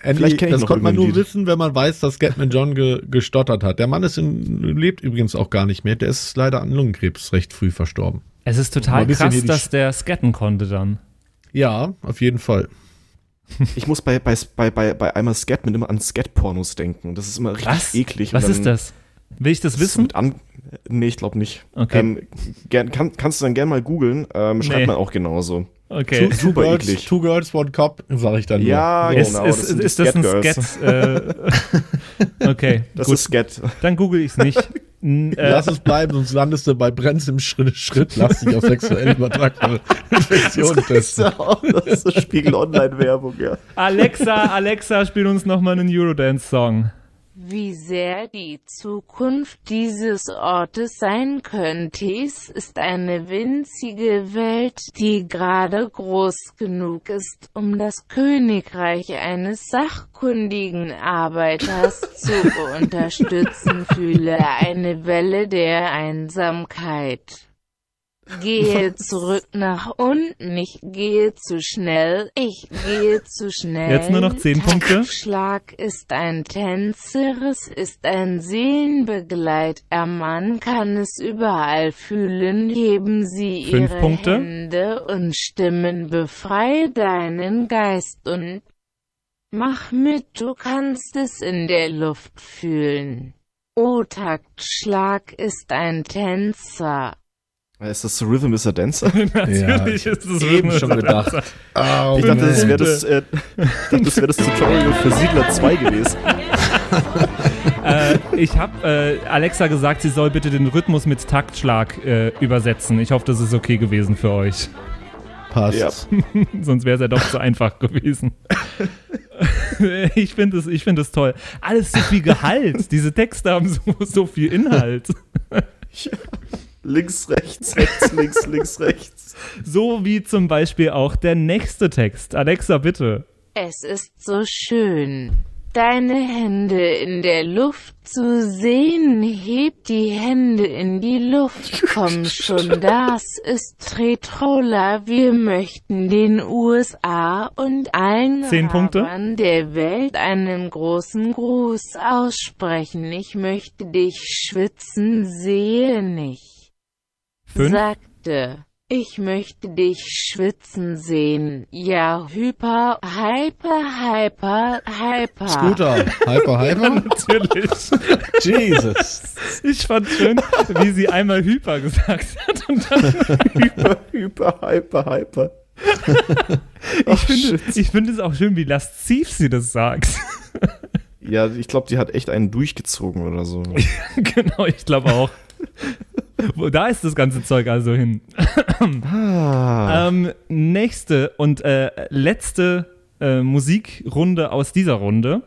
Andy, Vielleicht kenn ich das konnte man nur Lied. wissen, wenn man weiß, dass Scatman John ge gestottert hat. Der Mann ist in, lebt übrigens auch gar nicht mehr. Der ist leider an Lungenkrebs recht früh verstorben. Es ist total krass, dass der scatten konnte dann. Ja, auf jeden Fall. Ich muss bei, bei, bei, bei, bei einmal Scatman immer an Scat-Pornos denken. Das ist immer richtig Was? eklig. Was ist das? Will ich das ist wissen? An nee, ich glaube nicht. Okay. Ähm, gern, kann, kannst du dann gerne mal googeln. Ähm, schreibt Nee. man auch genauso. Okay. Two, two, super girls, eklig. two Girls, One Cop, sag ich dann Ja, nur. Ist, genau, ist, das sind die ist das ein. Scat? Äh, okay, Das gut. ist Scat. Dann google ich es nicht. N- äh, Lass es bleiben, sonst landest du bei Brenz im Schritt, Schritt lass dich auf sexuell übertragbare Infektionen testen. das ist so Spiegel Online-Werbung, ja. Alexa, Alexa, spiel uns nochmal einen Eurodance-Song. Wie sehr die Zukunft dieses Ortes sein könnte, ist eine winzige Welt, die gerade groß genug ist, um das Königreich eines sachkundigen Arbeiters zu unterstützen, fühle eine Welle der Einsamkeit. Gehe zurück nach unten, ich gehe zu schnell, ich gehe zu schnell. Jetzt nur noch zehn Punkte. Schlag ist ein Tänzer, es ist ein Seelenbegleiter, man kann es überall fühlen, heben Sie Fünf Ihre Punkte. Hände und Stimmen, befreie deinen Geist und mach mit, du kannst es in der Luft fühlen. O Taktschlag ist ein Tänzer. Ist das Rhythm is a Dancer? Natürlich Ja, ist es Eben schon gedacht. Oh, Ich dachte, das wäre das, äh, dachte, das, wär das Tutorial für Siedler 2 gewesen. äh, ich habe äh, Alexa gesagt, sie soll bitte den Rhythmus mit Taktschlag äh, übersetzen. Ich hoffe, das ist okay gewesen für euch. Passt. Ja. Sonst wäre es ja doch zu einfach gewesen. ich finde es ich find es toll. Alles so viel Gehalt. Diese Texte haben so, so viel Inhalt. Links, rechts, rechts, links, links, rechts. So wie zum Beispiel auch der nächste Text. Alexa, bitte. Es ist so schön. deine Hände in der Luft zu sehen. Heb die Hände in die Luft. Komm schon, das ist Tretroller. Wir möchten den USA und allen Zehn der Welt einen großen Gruß aussprechen. Ich möchte dich schwitzen, sehe nicht. Fünf. Sagte. Ich möchte dich schwitzen sehen. Ja, hyper, hyper, hyper, hyper. Scooter, Hyper, Hyper. Natürlich. Jesus. Ich fand schön, wie sie einmal Hyper gesagt hat und dann hyper, hyper, hyper, hyper. ich finde, ich finde es auch schön, wie lasziv sie das sagt. Ja, ich glaube, die hat echt einen durchgezogen oder so. genau, ich glaube auch. Wo- Da ist das ganze Zeug also hin. Ah. Ähm, nächste und äh, letzte äh, Musikrunde aus dieser Runde.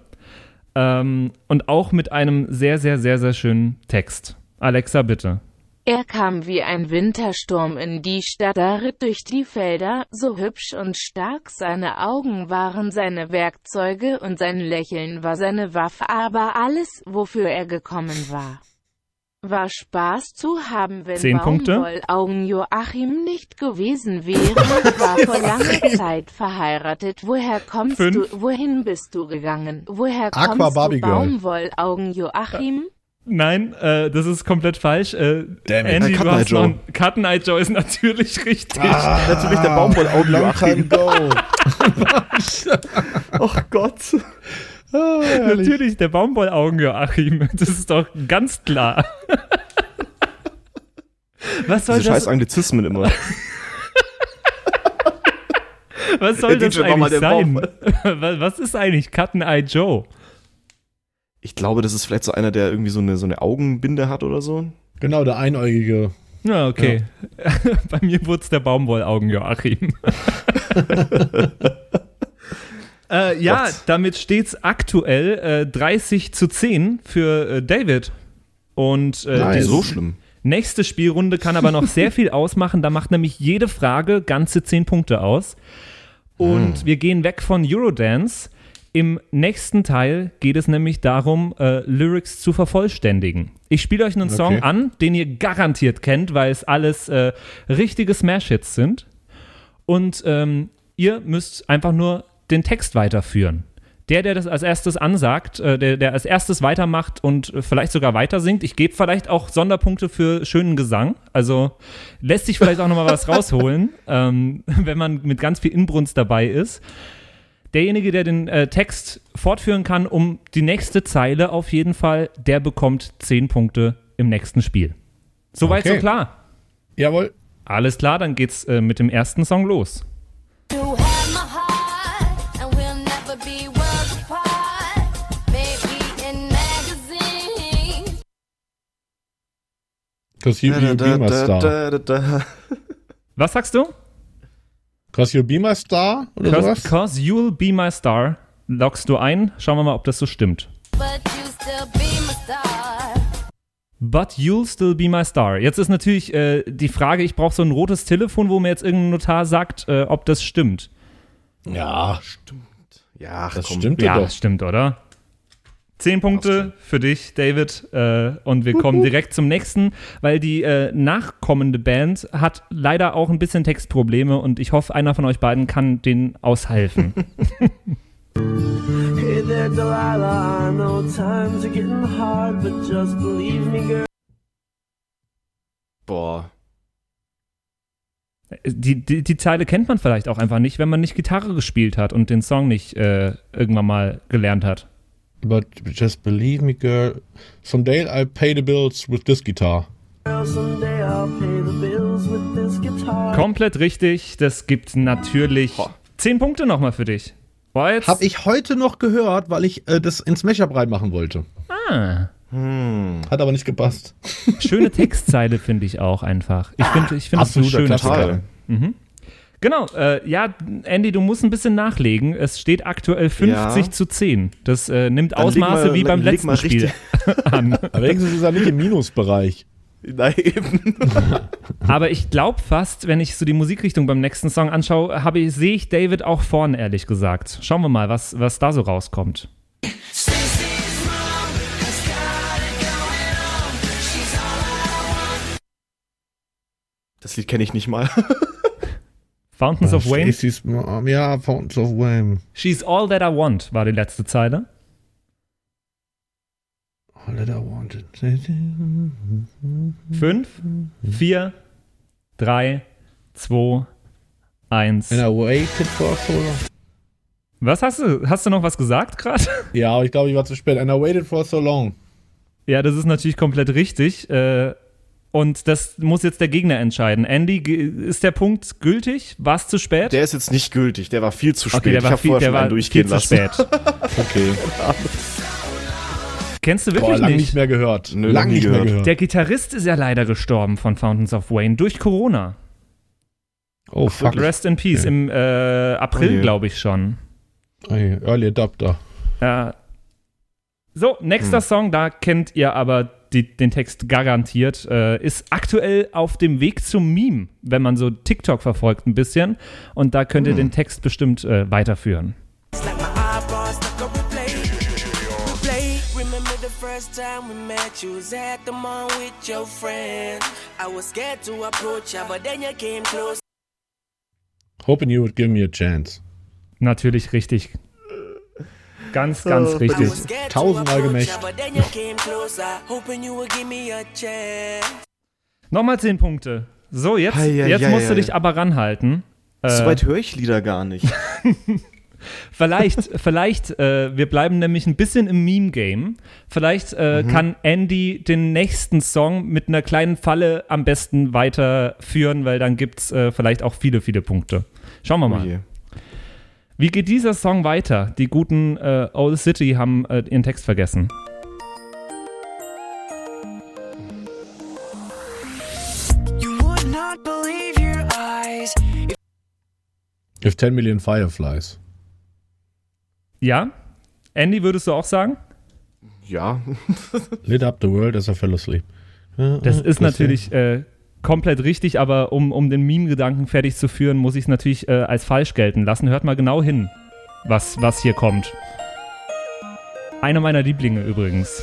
Ähm, und auch mit einem sehr, sehr, sehr, sehr schönen Text. Alexa, bitte. Er kam wie ein Wintersturm in die Stadt, er ritt durch die Felder, so hübsch und stark, seine Augen waren seine Werkzeuge und sein Lächeln war seine Waffe, aber alles, wofür er gekommen war, war Spaß zu haben, wenn Zehn Punkte. Baumwollaugen Joachim nicht gewesen wäre, war vor langer Zeit verheiratet, woher kommst Fünf. du, wohin bist du gegangen, woher Aqua kommst Barbie du Girl. Baumwollaugen Joachim? Nein, äh, das ist komplett falsch. Äh, Damn it. Andy, Äh, du hast noch Joe. Cut Eye Joe ist natürlich richtig. Natürlich der Baumwollaugen Long time Joachim. go. Oh Gott. Herrlich. Natürlich, der Baumwollaugen Joachim. Das ist doch ganz klar. Was soll Diese das, scheiß Anglizismen immer. was soll Der das DJ eigentlich sein? Was was ist eigentlich Cut Eye Joe? Ich glaube, das ist vielleicht so einer, der irgendwie so eine, so eine Augenbinde hat oder so. Genau, der Einäugige. Ja, okay. Bei mir wurde es der Baumwollaugen Joachim. äh, ja, Gott. damit steht es aktuell äh, 30 zu 10 für äh, David. Und äh, die So schlimm. nächste Spielrunde kann aber noch sehr viel ausmachen. Da macht nämlich jede Frage ganze 10 Punkte aus. Und wir gehen weg von Eurodance. Im nächsten Teil geht es nämlich darum, äh, Lyrics zu vervollständigen. Ich spiele euch einen Song Okay. an, den ihr garantiert kennt, weil es alles äh, richtige Smash-Hits sind. Und ähm, ihr müsst einfach nur den Text weiterführen. Der, der das als erstes ansagt, äh, der, der als erstes weitermacht und äh, vielleicht sogar weiter singt. Ich gebe vielleicht auch Sonderpunkte für schönen Gesang. Also lässt sich vielleicht auch nochmal was rausholen, ähm, wenn man mit ganz viel Inbrunst dabei ist. Derjenige, der den äh, Text fortführen kann, um die nächste Zeile auf jeden Fall, der bekommt 10 Punkte im nächsten Spiel. Soweit Okay. so klar. Jawohl. Alles klar, dann geht's äh, mit dem ersten Song los. You Cause you, you be my star. Da, da, da. Was sagst du? Cause you be my star? Oder Cause, sowas? cause you'll be my star. Loggst du ein? Schauen wir mal, ob das so stimmt. But you still be my star. But you'll still be my star. Jetzt ist natürlich äh, die Frage, ich brauche so ein rotes Telefon, wo mir jetzt irgendein Notar sagt, äh, ob das stimmt. Ja, Ja, ach, das komm. stimmt Ja, doch. das stimmt, oder? Zehn Punkte für dich, David. Äh, und wir kommen direkt zum nächsten, weil die äh, nachkommende Band hat leider auch ein bisschen Textprobleme und ich hoffe, einer von euch beiden kann denen aushelfen. Hey there, Delilah. I know times are getting hard, but just believe me, girl. Boah. die, die, die Zeile kennt man vielleicht auch einfach nicht, wenn man nicht Gitarre gespielt hat und den Song nicht äh, irgendwann mal gelernt hat. But just believe me, girl. Someday I'll pay the bills with this guitar. Someday I'll pay the bills with this guitar. Komplett richtig. Das gibt natürlich Ho. zehn Punkte nochmal für dich. Jetzt. Hab ich heute noch gehört, weil ich äh, das ins Mashup reinmachen wollte. Ah, Hm. Hat aber nicht gepasst. schöne Textzeile finde ich auch einfach. Ich finde ich find das Absoluter schönes Klassiker. Mhm. Genau, äh, ja, Andy, du musst ein bisschen nachlegen. Es steht aktuell 50 ja. zu 10. Das äh, nimmt dann Ausmaße mal, wie beim letzten Spiel an. Aber wenigstens ist er nicht im Minusbereich. Nein, eben. Aber ich glaube fast, wenn ich so die Musikrichtung beim nächsten Song anschaue, ich, sehe ich David auch vorne, ehrlich gesagt. Schauen wir mal, was, was da so rauskommt. Das Lied kenne ich nicht mal. Fountains of Wayne. Stacey's Mom, ja, Fountains of Wayne. She's all that I want war die letzte Zeile. All that I wanted. Fünf, vier, drei, zwei, eins. And I waited for so long. Was hast du? Hast du noch was gesagt gerade? Ja, aber ich glaube, ich war zu spät. And I waited for so long. Ja, das ist natürlich komplett richtig. Äh, und das muss jetzt der Gegner entscheiden. Andy, ist der Punkt gültig? War es zu spät? Der ist jetzt nicht gültig, der war viel zu spät. okay, der ich war habe viel, vorher der schon einen war viel durchgehen zu lassen. spät. Okay. Kennst du Boah, wirklich lang nicht? nicht mehr gehört. Nö, lang nie nicht mehr gehört. gehört. Der Gitarrist ist ja leider gestorben von Fountains of Wayne durch Corona. oh, fuck. Rest in Peace. Okay. Im äh, April, Oh glaube ich schon. Ey, Early Adapter. Ja. So, nächster Hm. Song, da kennt ihr aber die, den Text garantiert. Äh, ist aktuell auf dem Weg zum Meme, wenn man so TikTok verfolgt ein bisschen. Und da könnt ihr den Text bestimmt äh, weiterführen. First time we met? You was at the mall with your friend. I was scared to approach ya, but then you came close. Hoping you would give me a chance. Natürlich richtig. Ganz, ganz Oh, richtig. Tausendmal gemächt. Nochmal zehn Punkte. So, jetzt, Hei, hei, jetzt hei, musst du dich aber ranhalten. Äh, So weit höre ich Lieder gar nicht. Vielleicht, vielleicht, äh, wir bleiben nämlich ein bisschen im Meme-Game. Vielleicht äh, kann Andy den nächsten Song mit einer kleinen Falle am besten weiterführen, weil dann gibt es äh, vielleicht auch viele, viele Punkte. Schauen wir Oh mal. je. Wie geht dieser Song weiter? Die guten äh, Old City haben äh, ihren Text vergessen. If 10 million fireflies. Ja? Andy, würdest du auch sagen? Ja, Lit up the world as I fell asleep. Das ist natürlich äh, komplett richtig, aber um, um den Meme-Gedanken fertig zu führen, muss ich es natürlich äh, als falsch gelten lassen. Hört mal genau hin, was, was hier kommt. Einer meiner Lieblinge übrigens.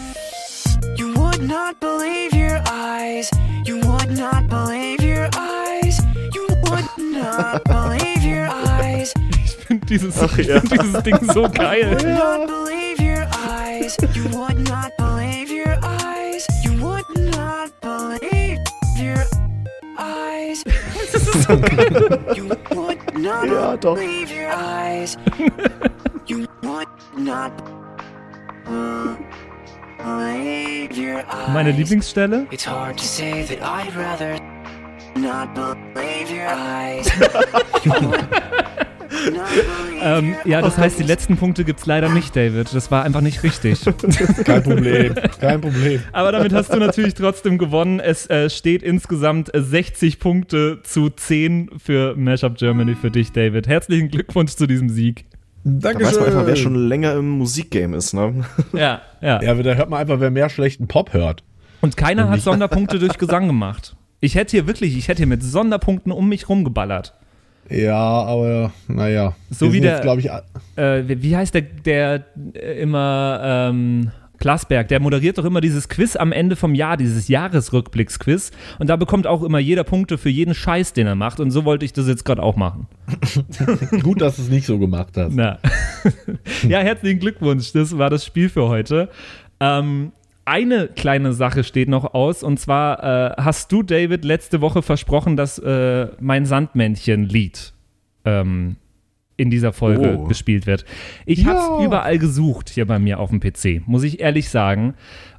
You would not believe your eyes. You would not believe your eyes. You would not believe your eyes. Ich finde dieses, Ach ich ja. find dieses Ding so geil. Would not believe your eyes. You would not believe your eyes. You would not believe eyes. You would not Ja, doch. believe your eyes. You would not believe your eyes. Meine Lieblingsstelle? It's hard to say that I'd rather not believe your eyes. You would Ähm, ja, das heißt, die letzten Punkte gibt's leider nicht, David. Das war einfach nicht richtig. Kein Problem. Kein Problem. Aber damit hast du natürlich trotzdem gewonnen. Es äh, steht insgesamt äh, 60 Punkte zu 10 für Mashup Germany für dich, David. Herzlichen Glückwunsch zu diesem Sieg. da weiß man einfach, wer schon länger im Musikgame ist, ne? Ja, ja. Ja, aber da hört man einfach, wer mehr schlechten Pop hört. Und keiner hat Sonderpunkte durch Gesang gemacht. Ich hätte hier wirklich, ich hätte hier mit Sonderpunkten um mich rumgeballert. Ja, aber naja. So wie der- glaube ich, Äh, wie heißt der, der äh, immer, ähm, Glasberg, der moderiert doch immer dieses Quiz am Ende vom Jahr, dieses Jahresrückblicksquiz. Und da bekommt auch immer jeder Punkte für jeden Scheiß, den er macht. Und so wollte ich das jetzt gerade auch machen. gut, dass du es nicht so gemacht hast. Ja, herzlichen Glückwunsch. Das war das Spiel für heute. Ähm, eine kleine Sache steht noch aus. Und zwar äh, hast du, David, letzte Woche versprochen, dass äh, mein Sandmännchen-Lied ähm, in dieser Folge Oh. gespielt wird. Ich Ja. habe es überall gesucht hier bei mir auf dem PC, muss ich ehrlich sagen.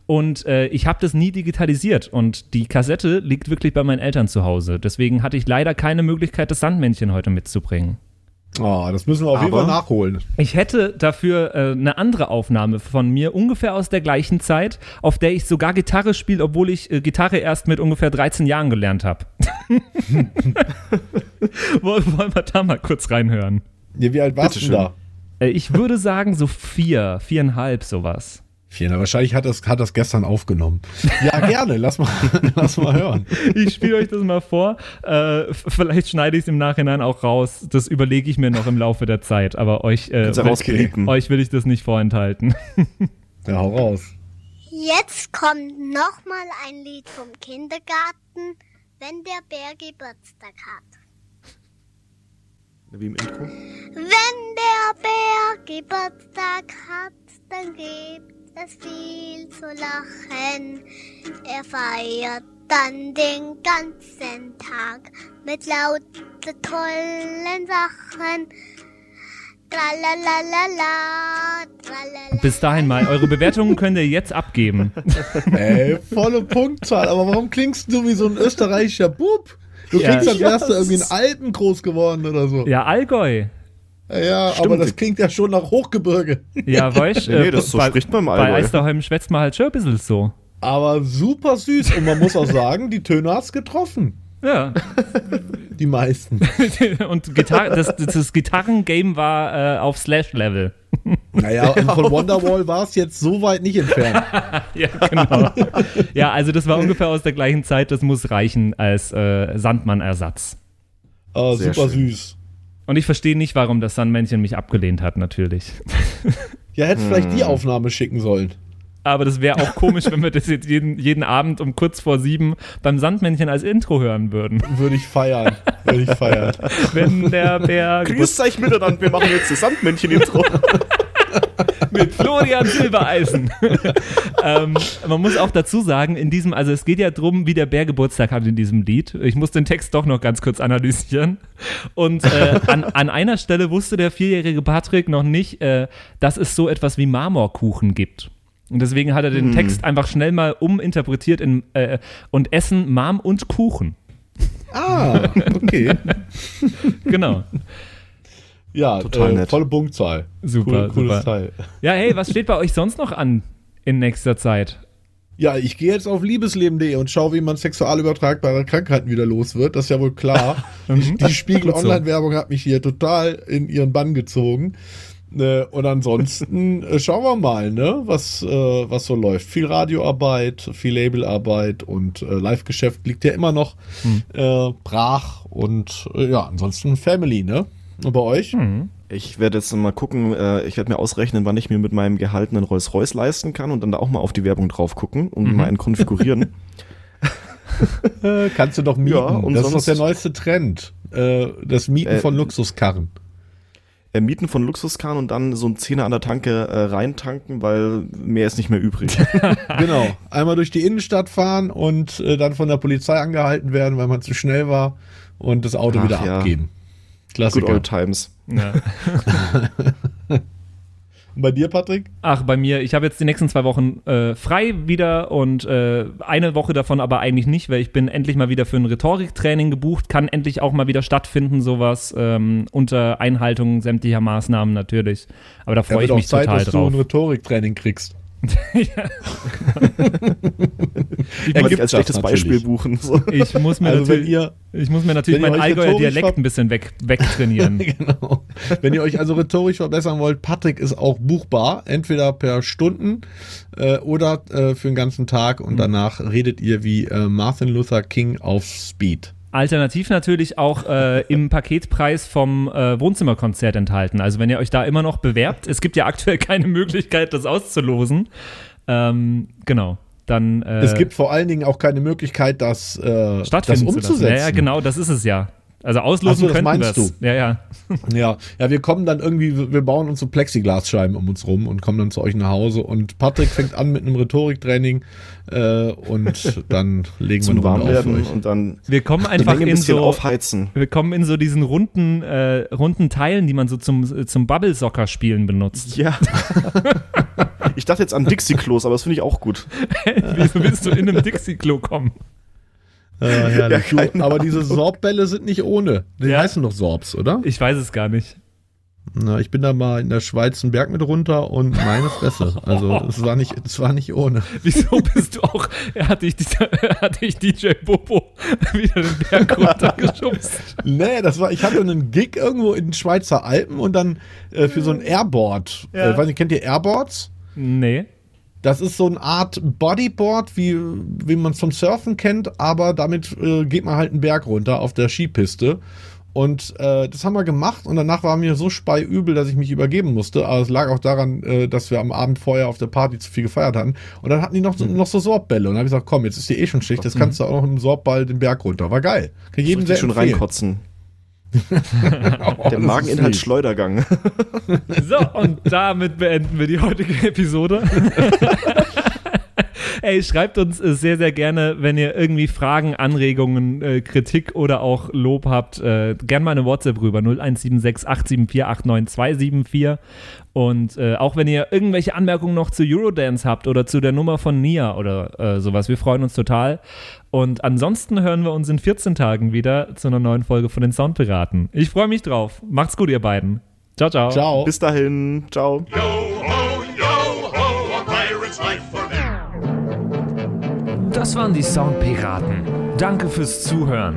Und äh, ich habe das nie digitalisiert. Und die Kassette liegt wirklich bei meinen Eltern zu Hause. Deswegen hatte ich leider keine Möglichkeit, das Sandmännchen heute mitzubringen. Oh, das müssen wir auf jeden Fall nachholen. Ich hätte dafür äh, eine andere Aufnahme von mir, ungefähr aus der gleichen Zeit, auf der ich sogar Gitarre spiele, obwohl ich äh, Gitarre erst mit ungefähr 13 Jahren gelernt habe. Wollen wollen wir da mal kurz reinhören? Ja, wie alt warst du da? Äh, ich würde sagen so vier, viereinhalb sowas. Vier, na, wahrscheinlich hat das, hat das gestern aufgenommen. Ja, gerne. lass, mal, lass mal hören. Ich spiele euch das mal vor. Äh, vielleicht schneide ich es im Nachhinein auch raus. Das überlege ich mir noch im Laufe der Zeit. Aber euch, äh, will, euch will ich das nicht vorenthalten. Ja, hau raus. Jetzt kommt noch mal ein Lied vom Kindergarten. wenn der Bär Geburtstag hat. Wie im Intro. Wenn der Bär Geburtstag hat, dann gibt es viel zu lachen. Er feiert dann den ganzen Tag mit lauter tollen Sachen. Tralalala. Bis dahin mal, eure Bewertungen könnt ihr jetzt abgeben. Ey, volle Punktzahl. Aber warum klingst du wie so ein österreichischer Bub? Du Ja. klingst, als wärst du Ja, irgendwie in Alpen groß geworden oder so. Ja, Allgäu. Ja, Stimmt. aber das klingt ja schon nach Hochgebirge. Ja, weißt Nee, nee, das so spricht man im Bei. Eisterheim schwätzt man halt schon ein bisschen so. Aber super süß. Und man muss auch sagen, die Töne hat's getroffen. Ja. Die meisten. Und Gitar das, das, Gitarrengame war äh, auf Slash-Level. Naja, und von Wonderwall war es jetzt so weit nicht entfernt. Ja, genau. ja, also das war ungefähr aus der gleichen Zeit. Das muss reichen als äh, Sandmann-Ersatz. Äh, Sehr super schön. süß. Und ich verstehe nicht, warum das Sandmännchen mich abgelehnt hat, natürlich. Ja, hättest vielleicht Hm. die Aufnahme schicken sollen. Aber das wäre auch komisch, wenn wir das jetzt jeden, jeden Abend um kurz vor sieben beim Sandmännchen als Intro hören würden. Würde ich feiern. Würde ich feiern. Wenn der Bär Grüßt euch miteinander, wir machen jetzt das Sandmännchen-Intro. mit Florian Silbereisen. ähm, man muss auch dazu sagen, in diesem, also es geht ja drum, wie der Bär Geburtstag hat in diesem Lied. Ich muss den Text doch noch ganz kurz analysieren. Und äh, an, an einer Stelle wusste der vierjährige Patrick noch nicht, äh, dass es so etwas wie Marmorkuchen gibt. Und deswegen hat er den Text einfach schnell mal uminterpretiert in äh, und Essen, Marm und Kuchen. Ah, okay. Genau. Ja, Total äh, nett. volle Punktzahl. Super, Cool, cooles super. Teil. Ja, hey, was steht bei euch sonst noch an in nächster Zeit? Ja, ich gehe jetzt auf liebesleben.de und schaue, wie man sexual übertragbare Krankheiten wieder los wird. Das ist ja wohl klar. die, die Spiegel Gut so. Online-Werbung hat mich hier total in ihren Bann gezogen. Äh, und ansonsten äh, schauen wir mal, ne, was, äh, was so läuft. Viel Radioarbeit, viel Labelarbeit und Live-Geschäft liegt ja immer noch Hm. brach und ja, ansonsten Family, ne? Und bei euch? Hm. Ich werde jetzt mal gucken, äh, ich werde mir ausrechnen, wann ich mir mit meinem gehaltenen Rolls-Royce leisten kann und dann da auch mal auf die Werbung drauf gucken und Mhm. mal einen konfigurieren. Kannst du doch mieten. Ja, und das ist doch der neueste Trend. Äh, das Mieten Äh, von Luxuskarren. äh, Mieten von Luxuskarren und dann so ein Zehner an der Tanke äh, reintanken, weil mehr ist nicht mehr übrig. Genau. Einmal durch die Innenstadt fahren und äh, dann von der Polizei angehalten werden, weil man zu schnell war und das Auto Ach wieder ja. abgeben. Good Klassiker. old times. Ja. Und bei dir, Patrick? Ach, bei mir, ich habe jetzt die nächsten zwei Wochen äh, frei wieder und äh, eine Woche davon aber eigentlich nicht, weil ich bin endlich mal wieder für ein Rhetoriktraining gebucht, kann endlich auch mal wieder stattfinden, sowas, ähm, unter Einhaltung sämtlicher Maßnahmen natürlich. Aber da freue wird ich auch mich Zeit, total dass drauf. du ein Rhetoriktraining kriegst. Ich Da wollte gibt's als schlechtes Beispiel buchen. So. Ich muss mir Also ihr, ich muss mir natürlich meinen Allgäuer Dialekt ein bisschen weg, wegtrainieren. genau. Wenn ihr euch also rhetorisch verbessern wollt, Patrick ist auch buchbar, entweder per Stunden äh, oder äh, für den ganzen Tag Mhm. und danach redet ihr wie äh, Martin Luther King auf Speed. Alternativ natürlich auch äh, im Paketpreis vom äh, Wohnzimmerkonzert enthalten. Also wenn ihr euch da immer noch bewerbt, es gibt ja aktuell keine Möglichkeit, das auszulosen. Ähm, genau. Dann äh, es gibt vor allen Dingen auch keine Möglichkeit, das, äh, das umzusetzen. Ja, ja, genau, das ist es ja. Also auslosen Ach so, das könnten meinst wir's. Ja, ja. Ja, ja, wir kommen dann irgendwie, wir bauen uns so Plexiglasscheiben um uns rum und kommen dann zu euch nach Hause und Patrick fängt an mit einem Rhetoriktraining äh, und dann legen wir eine Runde auf für Warmwerden euch. und dann Wir kommen einfach Menge ein in bisschen so aufheizen. wir kommen in so diesen runden äh, runden Teilen, die man so zum zum Bubble Soccer spielen benutzt. Ja. ich dachte jetzt an Dixie-Klos, aber das finde ich auch gut. Wieso willst du in einem Dixie Klo kommen? Äh. Ja, Du, aber diese Sorbbälle sind nicht ohne. Die Ja. heißen doch Sorbs, oder? Ich weiß es gar nicht. Na, ich bin da mal in der Schweiz einen Berg mit runter und meine Fresse. Also es war nicht, es war nicht ohne. Wieso bist du auch? Er hat dich, er hat dich DJ Bobo wieder den Berg runtergeschubst. Nee, das war, ich hatte einen Gig irgendwo in den Schweizer Alpen und dann äh, für so ein Airboard. Ja. Äh, weiß nicht, kennt ihr Airboards? Nee. Das ist so eine Art Bodyboard, wie, wie man es vom Surfen kennt, aber damit äh, geht man halt einen Berg runter auf der Skipiste. Und äh, das haben wir gemacht und danach war mir so speiübel, dass ich mich übergeben musste. Aber es lag auch daran, äh, dass wir am Abend vorher auf der Party zu viel gefeiert hatten. Und dann hatten die noch so, noch so Sorbbälle. Und dann habe ich gesagt, komm, jetzt ist die eh schon Schicht, jetzt kannst du auch noch mit dem Sorbball den Berg runter. War geil. Kann jedem sehr schon empfehlen. reinkotzen. Oh, Der ist Mageninhalt. Schleudergang. So, und damit beenden wir die heutige Episode. Ey, schreibt uns äh, sehr, sehr gerne, wenn ihr irgendwie Fragen, Anregungen, äh, Kritik oder auch Lob habt, äh, gern mal eine WhatsApp rüber, 0176 874 89274. Und äh, auch wenn ihr irgendwelche Anmerkungen noch zu Eurodance habt oder zu der Nummer von Nia oder äh, sowas, wir freuen uns total. Und ansonsten hören wir uns in 14 Tagen wieder zu einer neuen Folge von den Soundpiraten. Ich freue mich drauf. Macht's gut, ihr beiden. Ciao, ciao. Ciao. Bis dahin. Ciao. Das waren die Soundpiraten. Danke fürs Zuhören.